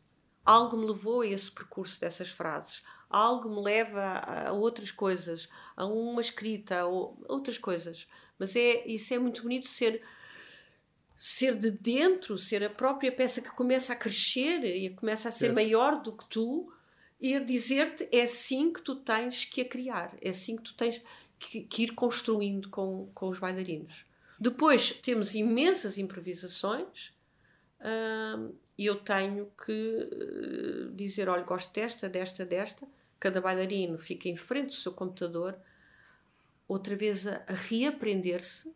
Algo me levou a esse percurso dessas frases. Algo me leva a, a outras coisas, a uma escrita, a outras coisas. Mas é, isso é muito bonito ser ser de dentro, ser a própria peça que começa a crescer e começa a ser certo. maior do que tu e a dizer-te é assim que tu tens que a criar, é assim que tu tens que, que ir construindo com, com os bailarinos. Depois temos imensas improvisações hum, e eu tenho que uh, dizer: olha, gosto desta, desta, desta. Cada bailarino fica em frente do seu computador, outra vez a, a reaprender-se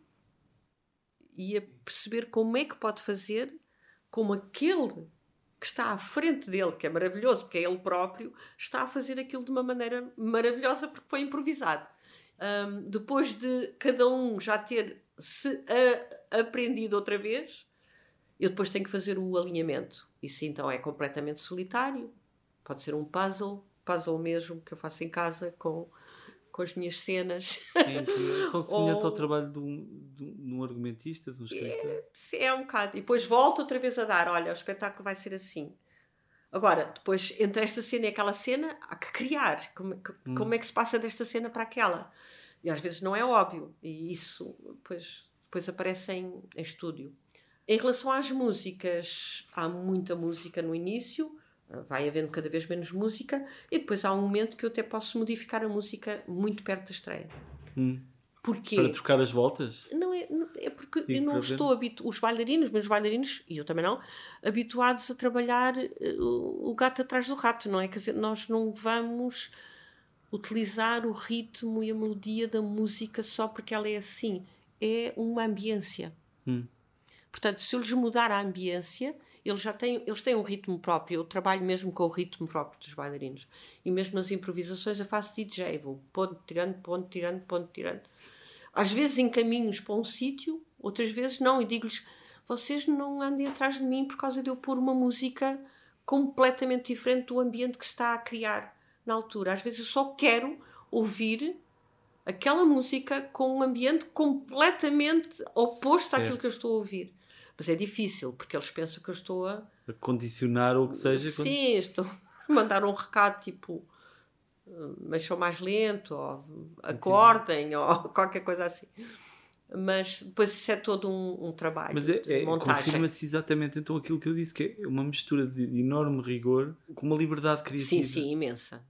e a perceber como é que pode fazer como aquele que está à frente dele, que é maravilhoso, porque é ele próprio, está a fazer aquilo de uma maneira maravilhosa porque foi improvisado. Um, depois de cada um já ter se a, aprendido outra vez, eu depois tenho que fazer o alinhamento. Isso então é completamente solitário. Pode ser um puzzle, puzzle mesmo que eu faço em casa com com as minhas cenas. É, tão semelhante Ou... ao trabalho de um, de um argumentista, de um escritor. É, é um bocado. E depois volto outra vez a dar: olha, o espetáculo vai ser assim. Agora, depois, entre esta cena e aquela cena, há que criar. Como, que, hum. como é que se passa desta cena para aquela? E às vezes não é óbvio. E isso depois, depois aparece em, em estúdio. Em relação às músicas, há muita música no início vai havendo cada vez menos música e depois há um momento que eu até posso modificar a música muito perto da estreia. Hum. Porquê? Para trocar as voltas? Não é, é porque eu não estou habituado, os bailarinos, meus bailarinos, e eu também não, habituados a trabalhar uh, o gato atrás do rato, não é? Quer dizer, nós não vamos utilizar o ritmo e a melodia da música só porque ela é assim. É uma ambiência. Hum. Portanto, se eu lhes mudar a ambiência, eles já têm, eles têm um ritmo próprio. Eu trabalho mesmo com o ritmo próprio dos bailarinos. E mesmo nas improvisações eu faço DJ, vou ponto, tirando, ponto, tirando, ponto, tirando. Às vezes encaminho-os para um sítio, outras vezes não, e digo-lhes: vocês não andem atrás de mim por causa de eu pôr uma música completamente diferente do ambiente que se está a criar na altura. Às vezes eu só quero ouvir aquela música com um ambiente completamente oposto certo. àquilo que eu estou a ouvir. Mas é difícil, porque eles pensam que eu estou a. A condicionar ou o que seja. Sim, quando... estou [laughs] a mandar um recado tipo. Mexam mais lento, ou acordem, ou [laughs] qualquer coisa assim. Mas depois isso é todo um, um trabalho. Mas é, é confirma-se exatamente então aquilo que eu disse, que é uma mistura de enorme rigor com uma liberdade criativa. Sim, sim, imensa.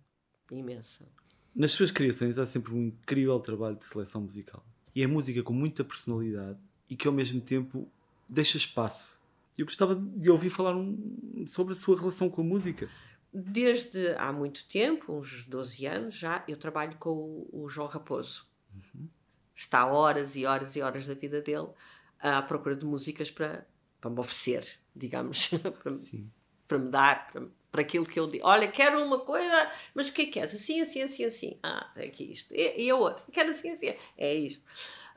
Imensa. Nas suas criações há sempre um incrível trabalho de seleção musical. E é música com muita personalidade e que ao mesmo tempo deixa espaço. Eu gostava de ouvir falar um, sobre a sua relação com a música. Desde há muito tempo, uns 12 anos já, eu trabalho com o, o João Raposo. Uhum. Está horas e horas e horas da vida dele à procura de músicas para, para me oferecer, digamos, [laughs] para, para me dar, para, para aquilo que ele diz. Olha, quero uma coisa, mas o que é que queres? Assim, assim, assim, assim. Ah, é aqui isto. E, e a outra? Quero assim, assim. É isto.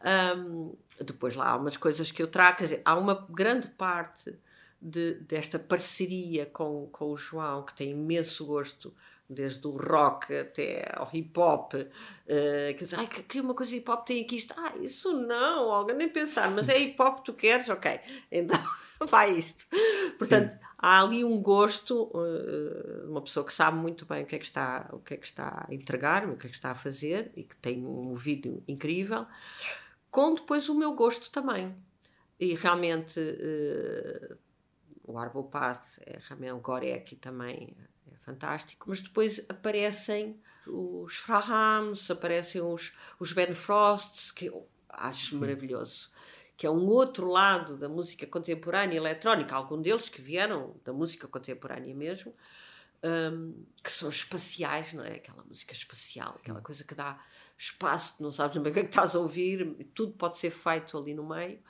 Um, depois lá há umas coisas que eu trago, quer dizer, há uma grande parte de, desta parceria com, com o João, que tem imenso gosto desde o rock até ao hip hop, uh, quer dizer, ai, queria uma coisa hip hop, tem aqui isto, ah, isso não, alguém nem pensar, mas é hip hop que tu queres, ok, então [laughs] vai isto. Portanto, Sim. há ali um gosto, uh, uma pessoa que sabe muito bem o que é que está, o que é que está a entregar, o que é que está a fazer e que tem um vídeo incrível, com depois o meu gosto também. E realmente uh, o Arvo Path é realmente Gorek também fantástico, mas depois aparecem os Frahams, aparecem os, os Ben Frosts, que eu acho Sim. maravilhoso, que é um outro lado da música contemporânea eletrónica, algum deles que vieram da música contemporânea mesmo, um, que são espaciais, não é? Aquela música espacial, Sim. aquela coisa que dá espaço, não sabes bem o que é que estás a ouvir, tudo pode ser feito ali no meio.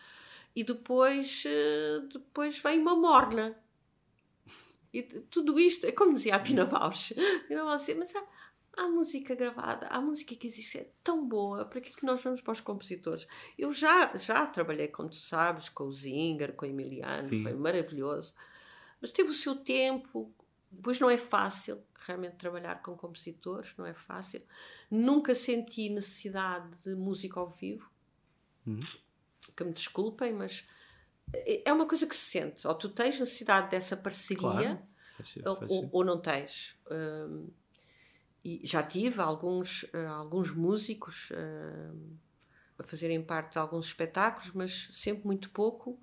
E depois, eh, depois vem uma morna, e tudo isto, é como dizia a Pina Bausch, [laughs] assim, mas há, há, música gravada, há música que existe, é tão boa, para que é que nós vamos para os compositores? Eu já, já trabalhei, como tu sabes, com o Zinger, com o Emiliano, Sim. foi maravilhoso, mas teve o seu tempo, depois não é fácil realmente trabalhar com compositores, não é fácil. Nunca senti necessidade de música ao vivo, uhum. que me desculpem, mas é uma coisa que se sente. Ou tu tens necessidade dessa parceria, claro. ou, ou, não tens. Um, e já tive alguns, uh, alguns músicos uh, a fazerem parte de alguns espetáculos, mas sempre muito pouco.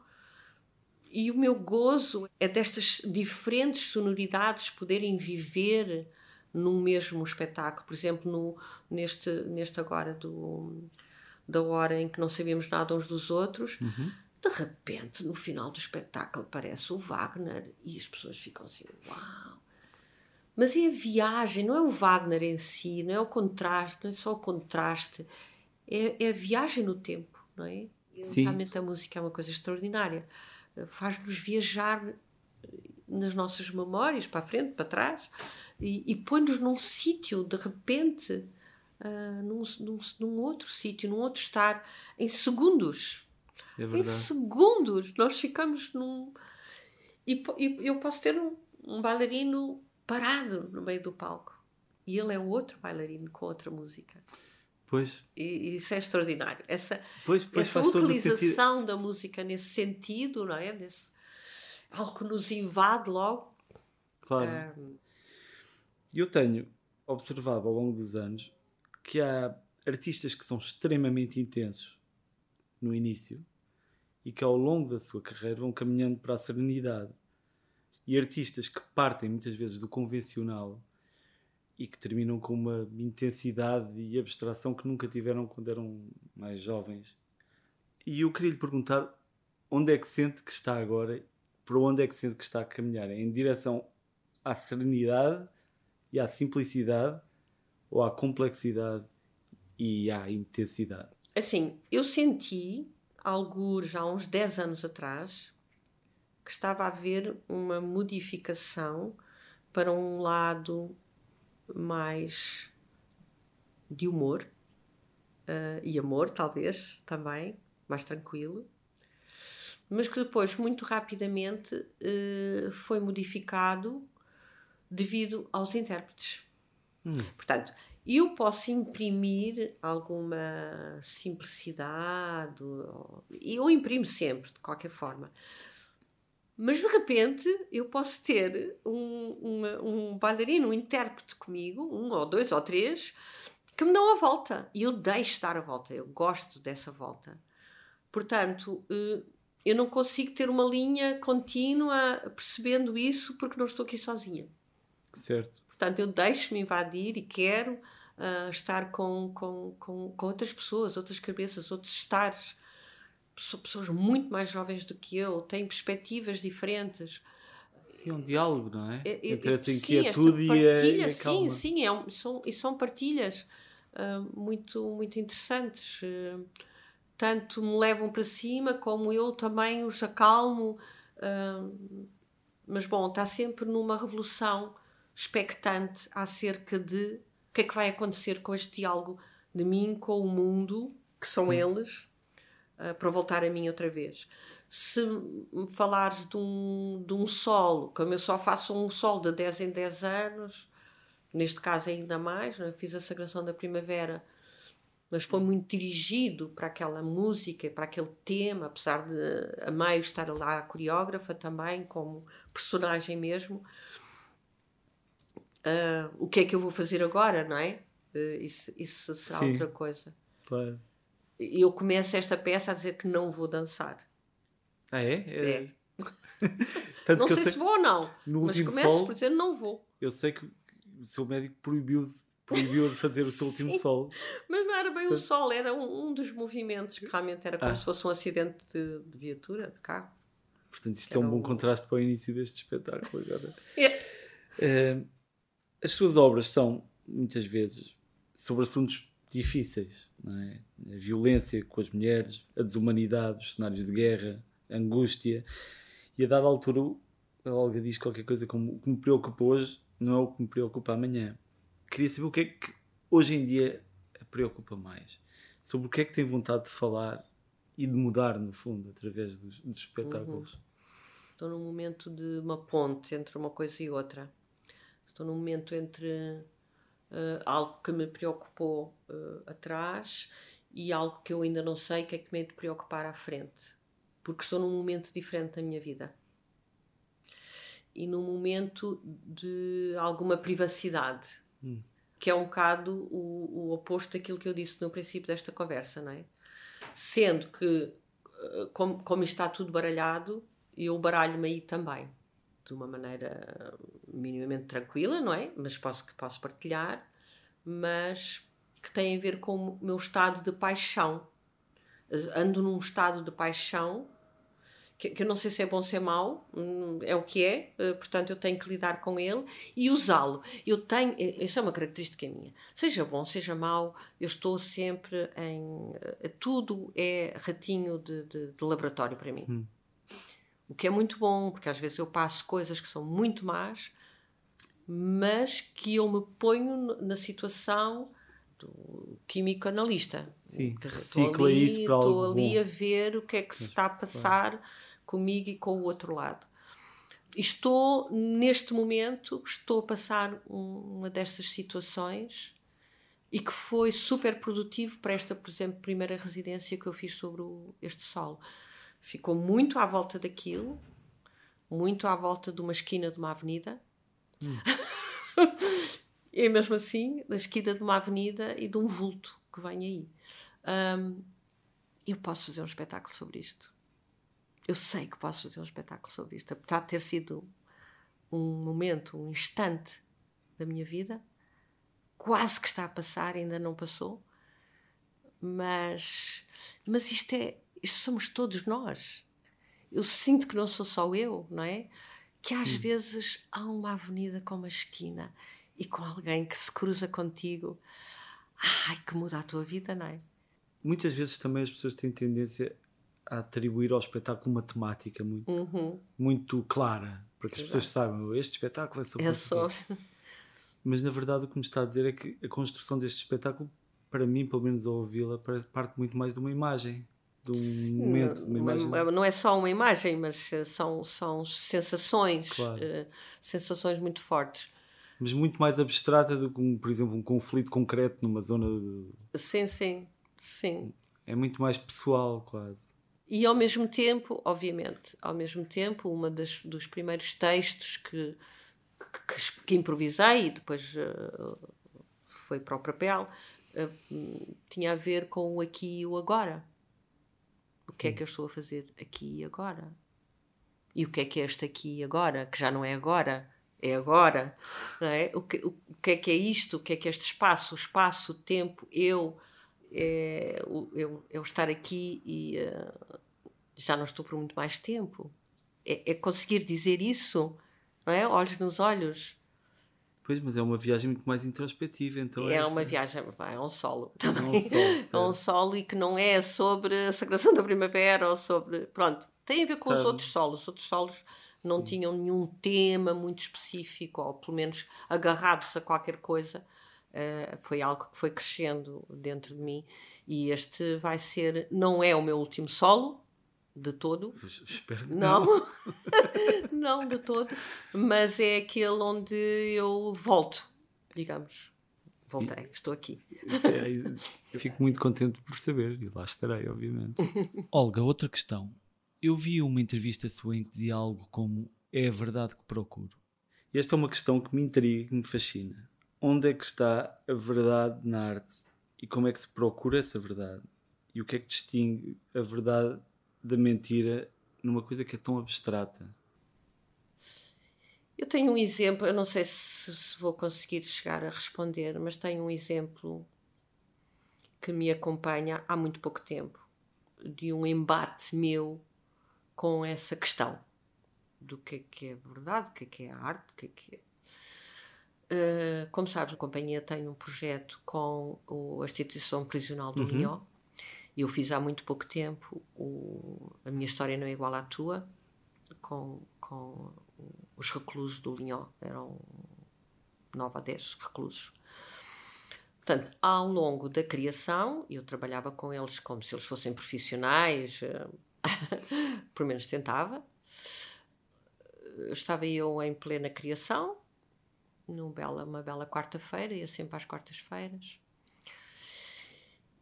E o meu gozo é destas diferentes sonoridades poderem viver num mesmo espetáculo. Por exemplo, no, neste, neste agora do, da hora em que não sabíamos nada uns dos outros. Uhum de repente, no final do espetáculo, aparece o Wagner e as pessoas ficam assim: uau! Mas é a viagem, não é o Wagner em si, não é o contraste, não é só o contraste, é, é a viagem no tempo, não é? Sim. realmente a música é uma coisa extraordinária. Faz-nos viajar nas nossas memórias, para a frente, para trás, e, e põe-nos num sítio, de repente, uh, num, num, num outro sítio, num outro estar, em segundos. É em segundos nós ficamos num. E, e eu posso ter um, um bailarino parado no meio do palco e ele é outro bailarino com outra música. Pois. E, isso é extraordinário. Essa, pois, pois essa utilização da música nesse sentido, não é? Nesse, algo que nos invade logo. Claro. Um... Eu tenho observado ao longo dos anos que há artistas que são extremamente intensos no início e que ao longo da sua carreira vão caminhando para a serenidade. E artistas que partem muitas vezes do convencional e que terminam com uma intensidade e abstração que nunca tiveram quando eram mais jovens. E eu queria lhe perguntar onde é que sente que está agora, para onde é que sente que está a caminhar? Em direção à serenidade e à simplicidade ou à complexidade e à intensidade? Assim, eu senti alguns há uns 10 anos atrás, que estava a haver uma modificação para um lado mais de humor uh, e amor, talvez também, mais tranquilo, mas que depois, muito rapidamente, uh, foi modificado devido aos intérpretes. Hum. Portanto, eu posso imprimir alguma simplicidade, ou, eu imprimo sempre, de qualquer forma. Mas de repente eu posso ter um, uma, um bailarino, um intérprete comigo, um ou dois ou três, que me dão a volta. E eu deixo dar a volta, eu gosto dessa volta. Portanto, eh, eu não consigo ter uma linha contínua percebendo isso porque não estou aqui sozinha. Certo. Portanto, eu deixo-me invadir e quero uh, estar com, com, com, com outras pessoas, outras cabeças, outros estares. Pessoas muito mais jovens do que eu, têm perspectivas diferentes. Sim, é um diálogo, não é? é Entre essa inquietude e a, e a Sim, sim, é um, são, e são partilhas uh, muito, muito interessantes. Uh, tanto me levam para cima, como eu também os acalmo. Uh, mas, bom, está sempre numa revolução expectante acerca de o que é que vai acontecer com este diálogo de mim com o mundo, que são Sim. eles, uh, para voltar a mim outra vez. Se me falares de um, de um solo, como eu só faço um solo de 10 em 10 anos, neste caso ainda mais, é? fiz a Sagração da Primavera, mas foi muito dirigido para aquela música, para aquele tema, apesar de a Maio estar lá a coreógrafa também, como personagem mesmo uh, o que é que eu vou fazer agora, não é? Uh, isso, isso será Sim, outra coisa. Claro. Eu começo esta peça a dizer que não vou dançar. Ah, é? É. é. [laughs] não sei, sei, se vou ou não, mas começo sol, por dizer não vou. Eu sei que o seu médico proibiu proibiu de fazer o seu último solo. Mas não era bem o sol, era um, um, dos movimentos que realmente era como ah. se fosse um acidente de, de, viatura, de carro. Portanto, isto era é um bom um... contraste para o início deste espetáculo agora. uh, [laughs] as suas obras são, muitas vezes, sobre assuntos difíceis, é? A violência com as mulheres, a desumanidade, os cenários de guerra, a angústia. E a dada altura, a Olga diz qualquer coisa como: o que me preocupa hoje não é o que me preocupa amanhã. Queria saber o que é que hoje em dia a preocupa mais. Sobre o que é que tem vontade de falar e de mudar, no fundo, através dos, dos espetáculos. Uhum. Estou num momento de uma ponte entre uma coisa e outra Estou num momento entre uh, algo que me preocupou uh, atrás e algo que eu ainda não sei que é que me é de preocupar à frente. Porque estou num momento diferente da minha vida. E num momento de alguma privacidade. Hum. Que é um bocado o, o oposto daquilo que eu disse no princípio desta conversa, não é? Sendo que, eh, como, como está tudo baralhado, eu baralho-me aí também de uma maneira minimamente tranquila, não é? Mas posso que posso partilhar, mas que tem a ver com o meu estado de paixão. Ando num estado de paixão que, que eu não sei se é bom ou se é mau, hum, é o que é, eh, portanto eu tenho que lidar com ele e usá-lo. Eu tenho, isso é uma característica minha. Seja bom, seja mau, eu estou sempre em. Eh, tudo é ratinho de, de, de laboratório para mim. Hum. O que é muito bom, porque às vezes eu passo coisas que são muito más, mas que eu me ponho na situação do químico analista. Sim, recicla ali, isso para algo Estou ali bom. a ver o que é que se está a passar claro. comigo e com o outro lado. Estou, neste momento, estou a passar uma destas situações e que foi super produtivo para esta, por exemplo, primeira residência que eu fiz sobre o, este solo ficou muito à volta daquilo, muito à volta de uma esquina de uma avenida. Hum. [laughs] e mesmo assim, da esquina de uma avenida e de um vulto que vem aí. Um, eu posso fazer um espetáculo sobre isto. Eu sei que posso fazer um espetáculo sobre isto, apesar de ter sido um momento, um instante da minha vida, quase que está a passar, ainda não passou, mas, mas isto é, isso somos todos nós. Eu sinto que não sou só eu, não é? Que às hum. vezes há uma avenida com uma esquina e com alguém que se cruza contigo. Ai, que muda a tua vida, não é? Muitas vezes também as pessoas têm tendência a atribuir ao espetáculo uma temática muito, Uhum. muito clara, para que as pessoas saibam, este espetáculo é sobre. É quê. [laughs] Mas na verdade o que me está a dizer é que a construção deste espetáculo, para mim, pelo menos ao ouvi-la, parte muito mais de uma imagem, de um momento, de uma imagem. não é só uma imagem, mas eh, são, são sensações, Claro. eh, sensações muito fortes. Mas muito mais abstrata do que, um, por exemplo, um conflito concreto numa zona. De... Sim, sim, sim. É muito mais pessoal, quase. E ao mesmo tempo, obviamente, ao mesmo tempo, uma das, dos primeiros textos que, que, que- improvisei e depois eh, foi para o papel, hum, tinha a ver com o aqui e o agora. O que é que eu estou a fazer aqui e agora? E o que é que é este aqui e agora? Que já não é agora, é agora. Não é? O, que, o que é que é isto? O que é que é este espaço? O espaço, o tempo, eu, é, o, eu, eu estar aqui e eh, já não estou por muito mais tempo. É, é conseguir dizer isso, não é? Olhos nos olhos. Pois, mas é uma viagem muito mais introspectiva, então. é esta. uma viagem, é um solo É um também. solo, [laughs] É um certo. solo e que não é sobre a sagração da primavera ou sobre. Pronto, tem a ver com os outros solos. Os outros solos não tinham nenhum tema muito específico, ou pelo menos agarrados a qualquer coisa. Eh, foi algo que foi crescendo dentro de mim. E este vai ser. Não é o meu último solo, de todo. Espero que Não, não [laughs] de todo, mas é aquele onde eu volto, digamos. Voltei, estou aqui. É- Eu fico muito contente por saber e lá estarei, obviamente. [laughs] Olga, outra questão. Eu vi uma entrevista sua em que dizia algo como é a verdade que procuro. E esta é uma questão que me intriga e que me fascina. Onde é que está a verdade na arte e como é que se procura essa verdade? E o que é que distingue a verdade da mentira numa coisa que é tão abstrata? Eu tenho um exemplo, eu não sei se, se vou conseguir chegar a responder, mas tenho um exemplo que me acompanha há muito pouco tempo, de um embate meu com essa questão do que é que é verdade, o que é que é arte, o que é que é. Uh, como sabes, a companhia tem um projeto com a instituição prisional do Minhó. Eu fiz há muito pouco tempo o, A Minha História Não é Igual à Tua, com, com os reclusos do Linhó. Eram nove a dez reclusos. Portanto, ao longo da criação, eu trabalhava com eles como se eles fossem profissionais, eh, [laughs] pelo menos tentava. Estava eu em plena criação, numa bela, uma bela quarta-feira, ia sempre às quartas-feiras,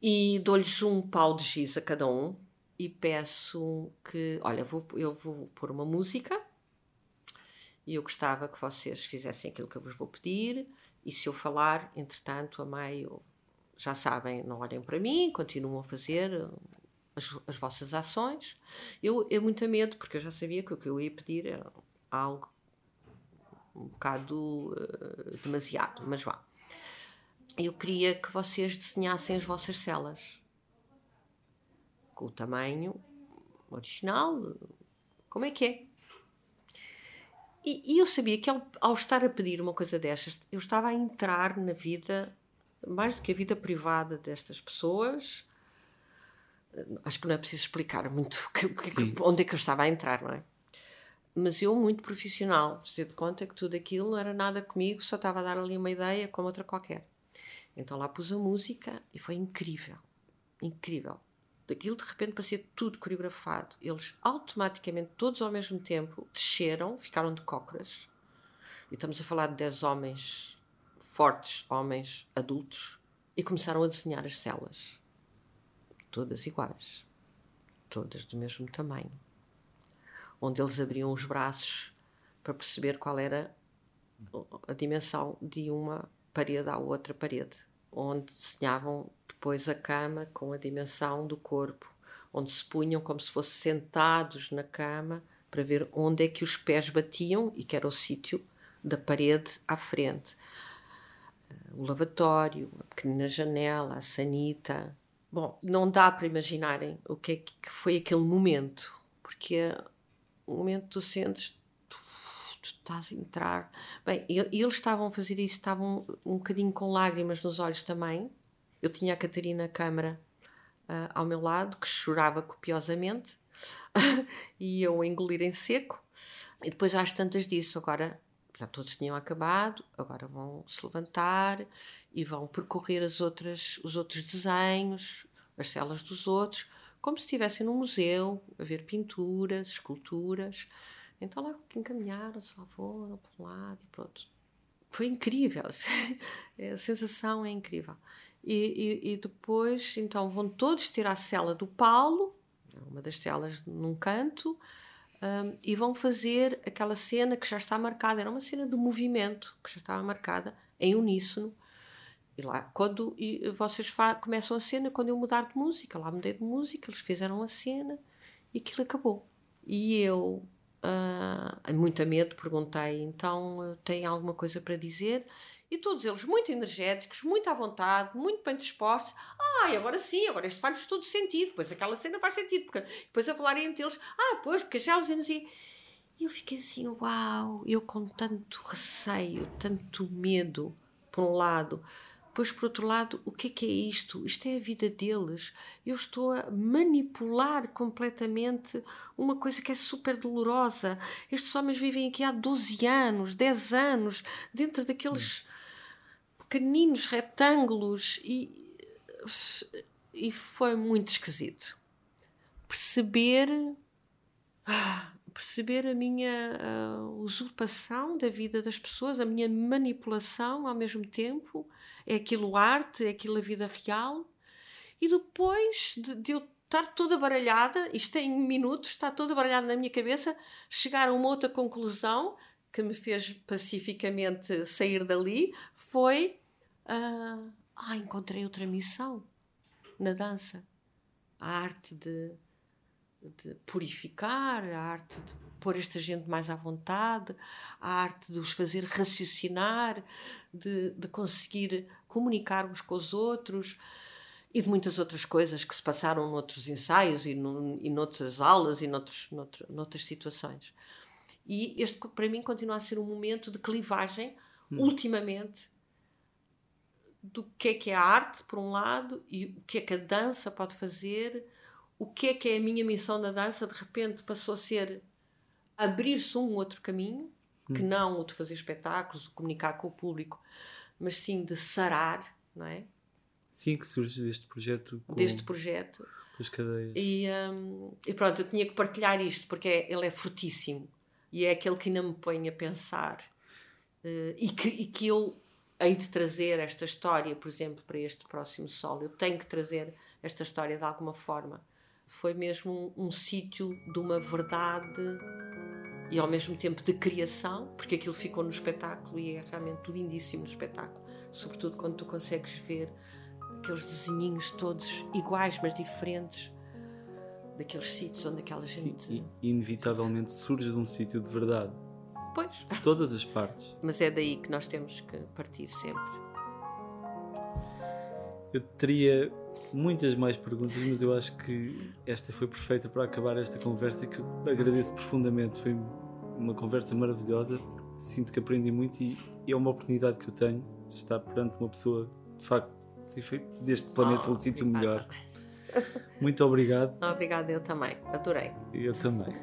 e dou-lhes um pau de giz a cada um e peço que, olha, vou, eu vou pôr uma música e eu gostava que vocês fizessem aquilo que eu vos vou pedir e se eu falar, entretanto, a meio, já sabem, não olhem para mim, continuam a fazer uh, as, as vossas ações. Eu, eu muito a medo, porque eu já sabia que o que eu ia pedir era algo um bocado uh, demasiado, mas vá. Eu queria que vocês desenhassem as vossas celas com o tamanho original, como é que é? E, e eu sabia que ao, ao estar a pedir uma coisa destas, eu estava a entrar na vida, mais do que a vida privada destas pessoas. Acho que não é preciso explicar muito que- que- onde é que eu estava a entrar, não é? Mas eu, muito profissional, se de conta que tudo aquilo não era nada comigo, só estava a dar ali uma ideia como outra qualquer. Então lá pus a música e foi incrível. Incrível. Daquilo de repente parecia tudo coreografado. Eles automaticamente, todos ao mesmo tempo, desceram, ficaram de cócoras. E estamos a falar de 10 homens fortes, homens adultos, e começaram a desenhar as celas. Todas iguais. Todas do mesmo tamanho. Onde eles abriam os braços para perceber qual era a dimensão de uma parede à outra parede, onde desenhavam depois a cama com a dimensão do corpo, onde se punham como se fossem sentados na cama para ver onde é que os pés batiam e que era o sítio da parede à frente. O lavatório, a pequenina janela, a sanita. Bom, não dá para imaginarem o que é que foi aquele momento, porque é o momento que tu sentes estás a entrar. Bem, eles estavam a fazer isso, estavam um bocadinho com lágrimas nos olhos também. Eu tinha a Catarina Câmara ah, ao meu lado, que chorava copiosamente, [laughs] e eu a engolir em seco. E depois às tantas disso, agora já todos tinham acabado, agora vão se levantar e vão percorrer as outras, os outros desenhos, as celas dos outros, como se estivessem num museu, a ver pinturas, esculturas. Então lá encaminharam-se, lá foram para um lado e pronto. Foi incrível, [laughs] a sensação é incrível. E, e, e, depois, então, vão todos ter a cela do Paulo, uma das celas num canto, um, e vão fazer aquela cena que já está marcada. Era uma cena de movimento que já estava marcada em uníssono. E lá, quando e vocês começam a cena, quando eu mudar de música, lá mudei de música, eles fizeram a cena e aquilo acabou. E eu, uh, muito a medo, perguntei: então tem alguma coisa para dizer? E todos eles muito energéticos, muito à vontade, muito bem dispostos. Ah, agora sim, agora isto faz todo sentido. Pois aquela cena faz sentido. Porque depois a falarem entre eles, ah, pois, porque já eles assim. E eu fiquei assim, uau, eu com tanto receio, tanto medo, por um lado. Pois, por outro lado, o que é que é isto? Isto é a vida deles. Eu estou a manipular completamente uma coisa que é super dolorosa. Estes homens vivem aqui há 12 anos, 10 anos, dentro daqueles pequeninos retângulos e, e foi muito esquisito. Perceber. Ah, perceber a minha uh, usurpação da vida das pessoas, a minha manipulação ao mesmo tempo. É aquilo arte, é aquilo a vida real. E depois de, de eu estar toda baralhada, isto é em minutos, está toda baralhada na minha cabeça, chegar a uma outra conclusão que me fez pacificamente sair dali foi uh, ah, encontrei outra missão na dança. A arte de, de purificar, a arte de pôr esta gente mais à vontade, a arte de os fazer raciocinar, de, de conseguir comunicar uns com os outros e de muitas outras coisas que se passaram noutros ensaios e, no, e noutras aulas e noutros, noutro, noutras situações. E este, para mim, continua a ser um momento de clivagem, hum. ultimamente, do que é que é a arte, por um lado, e o que é que a dança pode fazer, o que é que é a minha missão na dança, de repente passou a ser abrir-se um outro caminho, hum. que não o de fazer espetáculos, de comunicar com o público, mas sim de sarar, não é? Sim, que surge deste projeto. Com... Deste projeto. Com as cadeias. E, um, e pronto, eu tinha que partilhar isto, porque é, ele é fortíssimo e é aquele que ainda me põe a pensar uh, e, que, e que eu hei de trazer esta história, por exemplo, para este próximo sol. Eu tenho que trazer esta história de alguma forma. Foi mesmo um, um sítio de uma verdade e ao mesmo tempo de criação, porque aquilo ficou no espetáculo e é realmente lindíssimo no espetáculo, sobretudo quando tu consegues ver aqueles desenhinhos todos iguais, mas diferentes daqueles sítios onde aquela gente. Sim, inevitavelmente surge de um sítio de verdade. Pois. De todas as partes. Mas é daí que nós temos que partir sempre. Eu teria muitas mais perguntas, mas eu acho que esta foi perfeita para acabar esta conversa que agradeço profundamente. Foi uma conversa maravilhosa. Sinto que aprendi muito e é uma oportunidade que eu tenho de estar perante uma pessoa de facto tem feito deste planeta oh, um sítio melhor. Muito obrigado. Obrigada, eu também. Adorei. Eu também.